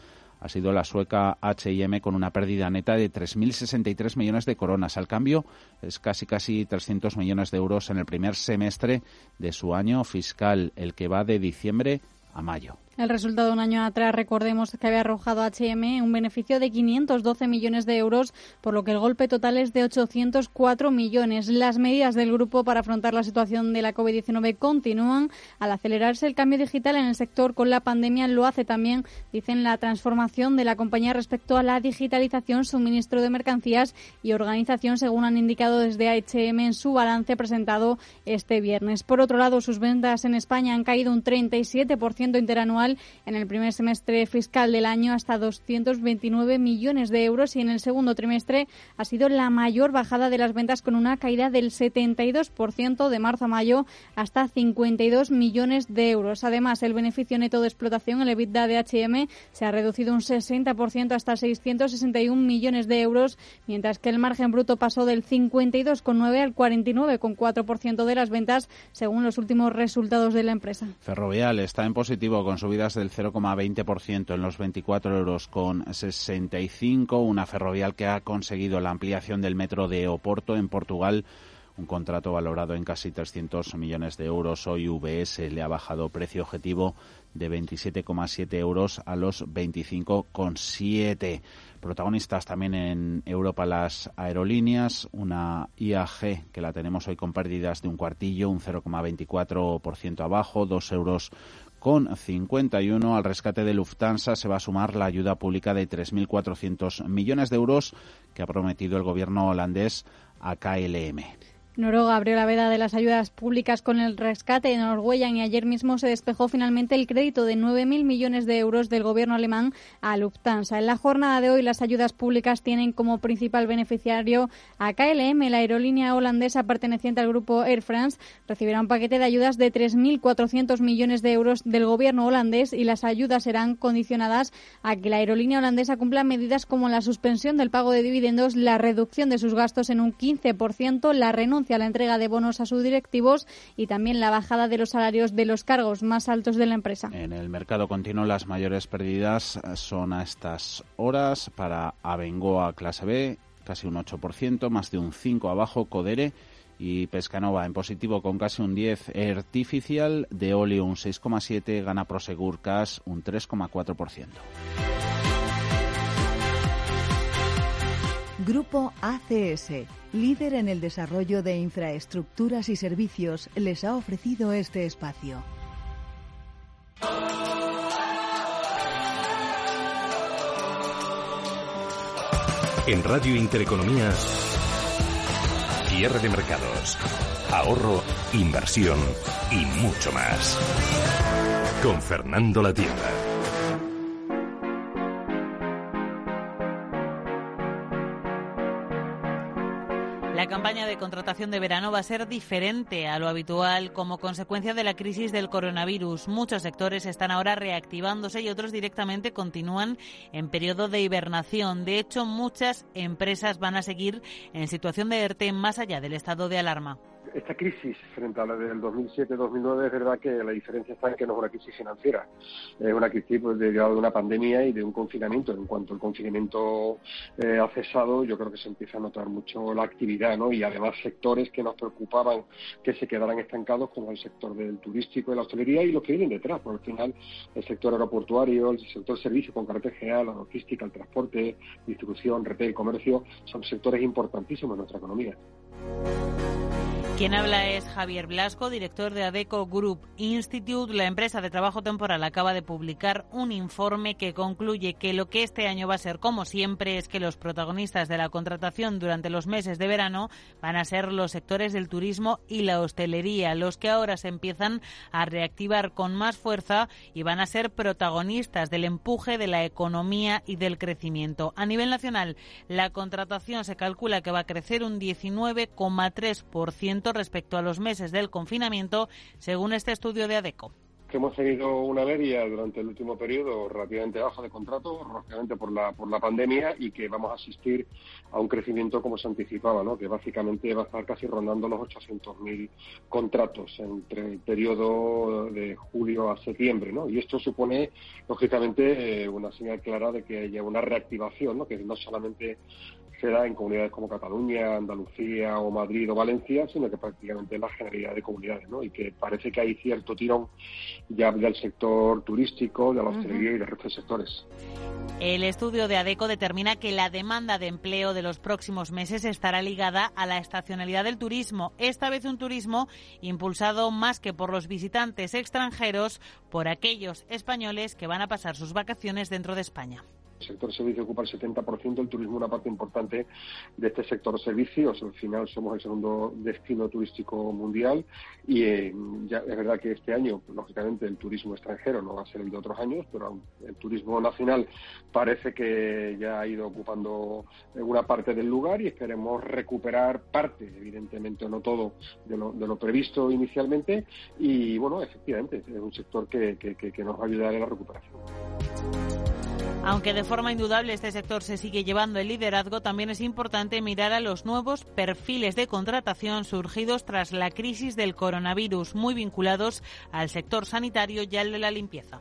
ha sido la sueca H&M con una pérdida neta de 3.063 millones de coronas. Al cambio, es casi casi 300 millones de euros en el primer semestre de su año fiscal, el que va de diciembre a mayo. El resultado un año atrás, recordemos que había arrojado HM un beneficio de 512 millones de euros, por lo que el golpe total es de 804 millones. Las medidas del grupo para afrontar la situación de la COVID-19 continúan. Al acelerarse el cambio digital en el sector con la pandemia, lo hace también, dicen, la transformación de la compañía respecto a la digitalización, suministro de mercancías y organización, según han indicado desde HM en su balance presentado este viernes. Por otro lado, sus ventas en España han caído un 37% interanual anual en el primer semestre fiscal del año hasta 229 millones de euros y en el segundo trimestre ha sido la mayor bajada de las ventas con una caída del 72% de marzo a mayo hasta 52 millones de euros. Además, el beneficio neto de explotación, el EBITDA de H&M, se ha reducido un 60% hasta 661 millones de euros, mientras que el margen bruto pasó del 52,9 al 49,4% de las ventas, según los últimos resultados de la empresa. Ferrovial está en positivo con subidas del 0,20% en los 24 euros con 65. Una ferrovial que ha conseguido la ampliación del metro de Oporto en Portugal un contrato valorado en casi 300 millones de euros. Hoy VS le ha bajado precio objetivo de 27,7 euros a los 25,7. Protagonistas también en Europa las aerolíneas, una IAG que la tenemos hoy con pérdidas de un cuartillo, un 0,24% abajo, 2 euros con 51. Al rescate de Lufthansa se va a sumar la ayuda pública de 3.400 millones de euros que ha prometido el gobierno holandés a KLM. Noruega abrió la veda de las ayudas públicas con el rescate de Norwegian y ayer mismo se despejó finalmente el crédito de 9.000 millones de euros del gobierno alemán a Lufthansa. En la jornada de hoy las ayudas públicas tienen como principal beneficiario a KLM, la aerolínea holandesa perteneciente al grupo Air France. Recibirá un paquete de ayudas de 3.400 millones de euros del gobierno holandés y las ayudas serán condicionadas a que la aerolínea holandesa cumpla medidas como la suspensión del pago de dividendos, la reducción de sus gastos en un 15%, la renuncia a la entrega de bonos a sus directivos y también la bajada de los salarios de los cargos más altos de la empresa. En el mercado continuo las mayores pérdidas son a estas horas para Abengoa clase B, casi un 8%, más de un 5 abajo Codere y Pescanova en positivo con casi un 10, Artificial de Olio un 6,7, gana Prosegur Cash un 3,4%. Grupo ACS, líder en el desarrollo de infraestructuras y servicios, les ha ofrecido este espacio. En Radio Intereconomía, cierre de mercados, ahorro, inversión y mucho más. Con Fernando La Tienda. Contratación de verano va a ser diferente a lo habitual como consecuencia de la crisis del coronavirus. Muchos sectores están ahora reactivándose y otros directamente continúan en periodo de hibernación. De hecho, muchas empresas van a seguir en situación de ERTE más allá del estado de alarma esta crisis frente a la del 2007-2009 es verdad que la diferencia está en que no es una crisis financiera, es una crisis pues, derivada de una pandemia y de un confinamiento. En cuanto el confinamiento eh, ha cesado, yo creo que se empieza a notar mucho la actividad, ¿no? Y además sectores que nos preocupaban que se quedaran estancados, como el sector del turístico y la hostelería y los que vienen detrás, porque al final el sector aeroportuario, el sector servicio con carácter general, la logística, el transporte, distribución, retail, comercio, son sectores importantísimos en nuestra economía. Quien habla es Javier Blasco, director de ADECO Group Institute. La empresa de trabajo temporal acaba de publicar un informe que concluye que lo que este año va a ser, como siempre, es que los protagonistas de la contratación durante los meses de verano van a ser los sectores del turismo y la hostelería, los que ahora se empiezan a reactivar con más fuerza y van a ser protagonistas del empuje de la economía y del crecimiento. A nivel nacional, la contratación se calcula que va a crecer un 19,3% respecto a los meses del confinamiento, según este estudio de ADECO que hemos tenido una media durante el último periodo relativamente baja de contratos, rápidamente por la, por la pandemia, y que vamos a asistir a un crecimiento como se anticipaba, ¿no? que básicamente va a estar casi rondando los 800.000 contratos entre el periodo de julio a septiembre. ¿no? Y esto supone, lógicamente, eh, una señal clara de que haya una reactivación, ¿no? que no solamente se da en comunidades como Cataluña, Andalucía o Madrid o Valencia, sino que prácticamente la generalidad de comunidades, ¿no? Y que parece que hay cierto tirón ya del sector turístico, de la hostelería y de resto de sectores. El estudio de ADECO determina que la demanda de empleo de los próximos meses estará ligada a la estacionalidad del turismo, esta vez un turismo impulsado más que por los visitantes extranjeros, por aquellos españoles que van a pasar sus vacaciones dentro de España sector servicio ocupa el 70%, el turismo una parte importante de este sector servicios. Al final somos el segundo destino turístico mundial y eh, ya es verdad que este año, lógicamente, el turismo extranjero no va a ser el de otros años, pero el turismo nacional parece que ya ha ido ocupando una parte del lugar y esperemos recuperar parte, evidentemente no todo, de lo, de lo previsto inicialmente. Y bueno, efectivamente, es un sector que, que, que nos va a ayudar en la recuperación. Aunque de forma indudable este sector se sigue llevando el liderazgo, también es importante mirar a los nuevos perfiles de contratación surgidos tras la crisis del coronavirus, muy vinculados al sector sanitario y al de la limpieza.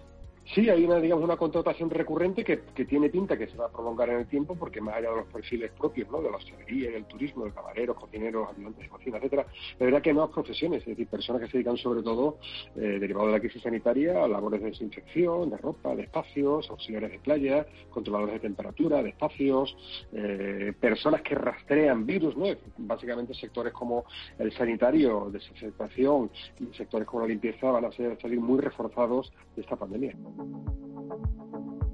Sí, hay una, digamos, una contratación recurrente que, tiene pinta que se va a prolongar en el tiempo, porque más allá de los perfiles propios, ¿no? De la hostelería, del turismo, de camareros, cocineros, ayudantes de cocina, etcétera, la verdad que nuevas profesiones, es decir, personas que se dedican sobre todo, eh, derivado de la crisis sanitaria, a labores de desinfección, de ropa, de espacios, auxiliares de playa, controladores de temperatura, de espacios, eh, personas que rastrean virus, ¿no? Básicamente sectores como el sanitario, desinfectación y sectores como la limpieza van a ser, salir muy reforzados de esta pandemia. Thank you.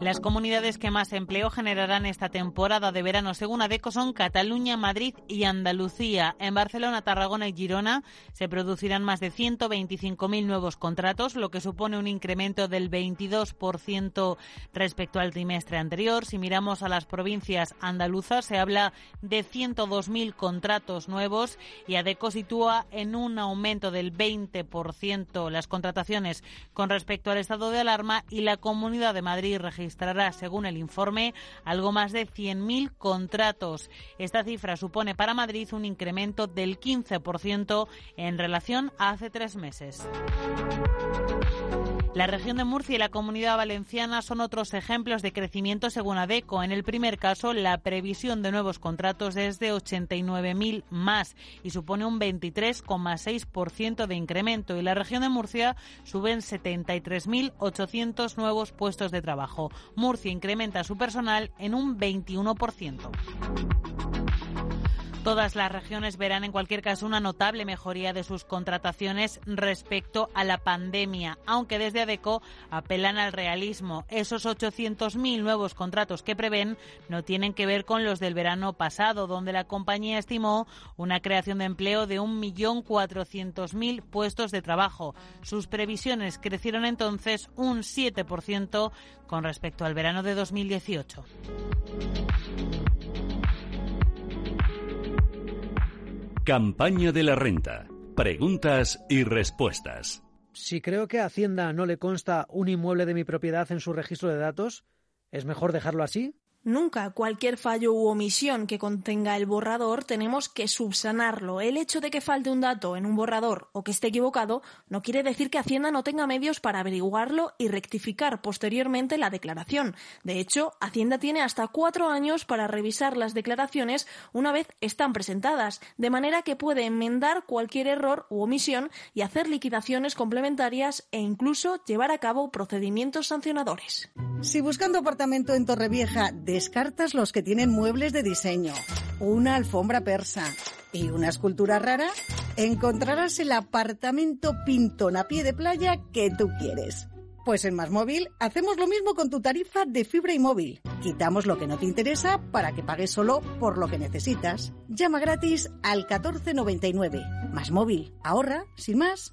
Las comunidades que más empleo generarán esta temporada de verano, según ADECO, son Cataluña, Madrid y Andalucía. En Barcelona, Tarragona y Girona se producirán más de 125.000 nuevos contratos, lo que supone un incremento del 22% respecto al trimestre anterior. Si miramos a las provincias andaluzas, se habla de 102.000 contratos nuevos y ADECO sitúa en un aumento del 20% las contrataciones con respecto al estado de alarma y la Comunidad de Madrid registra registrará, según el informe, algo más de 100.000 contratos. Esta cifra supone para Madrid un incremento del 15% en relación a hace tres meses. La región de Murcia y la comunidad valenciana son otros ejemplos de crecimiento según ADECO. En el primer caso, la previsión de nuevos contratos es de 89.000 más y supone un 23,6% de incremento. Y la región de Murcia suben 73.800 nuevos puestos de trabajo. Murcia incrementa su personal en un 21%. Todas las regiones verán en cualquier caso una notable mejoría de sus contrataciones respecto a la pandemia, aunque desde ADECO apelan al realismo. Esos 800.000 nuevos contratos que prevén no tienen que ver con los del verano pasado, donde la compañía estimó una creación de empleo de 1.400.000 puestos de trabajo. Sus previsiones crecieron entonces un 7% con respecto al verano de 2018. Campaña de la renta. Preguntas y respuestas. Si creo que a Hacienda no le consta un inmueble de mi propiedad en su registro de datos, ¿es mejor dejarlo así? Nunca cualquier fallo u omisión que contenga el borrador tenemos que subsanarlo. El hecho de que falte un dato en un borrador o que esté equivocado no quiere decir que Hacienda no tenga medios para averiguarlo y rectificar posteriormente la declaración. De hecho, Hacienda tiene hasta cuatro años para revisar las declaraciones una vez están presentadas, de manera que puede enmendar cualquier error u omisión y hacer liquidaciones complementarias e incluso llevar a cabo procedimientos sancionadores. Si buscando apartamento en Torrevieja descartas los que tienen muebles de diseño, una alfombra persa y una escultura rara, encontrarás el apartamento pintón a pie de playa que tú quieres. Pues en Más Móvil hacemos lo mismo con tu tarifa de fibra y móvil. Quitamos lo que no te interesa para que pagues solo por lo que necesitas. Llama gratis al 1499. Más Móvil. Ahorra, sin más.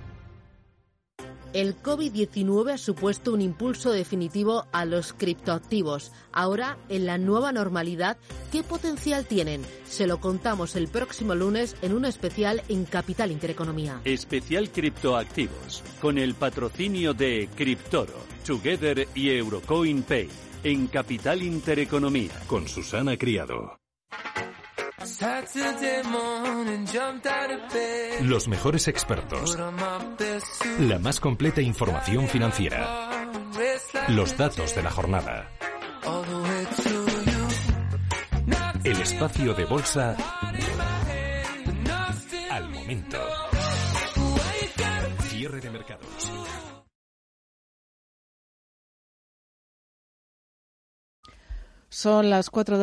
El COVID-19 ha supuesto un impulso definitivo a los criptoactivos. Ahora, en la nueva normalidad, ¿qué potencial tienen? Se lo contamos el próximo lunes en un especial en Capital Intereconomía. Especial Criptoactivos, con el patrocinio de Criptoro, Together y Eurocoin Pay, en Capital Intereconomía. Con Susana Criado. Los mejores expertos. La más completa información financiera. Los datos de la jornada. El espacio de bolsa al momento. Cierre de mercados. Son las cuatro de la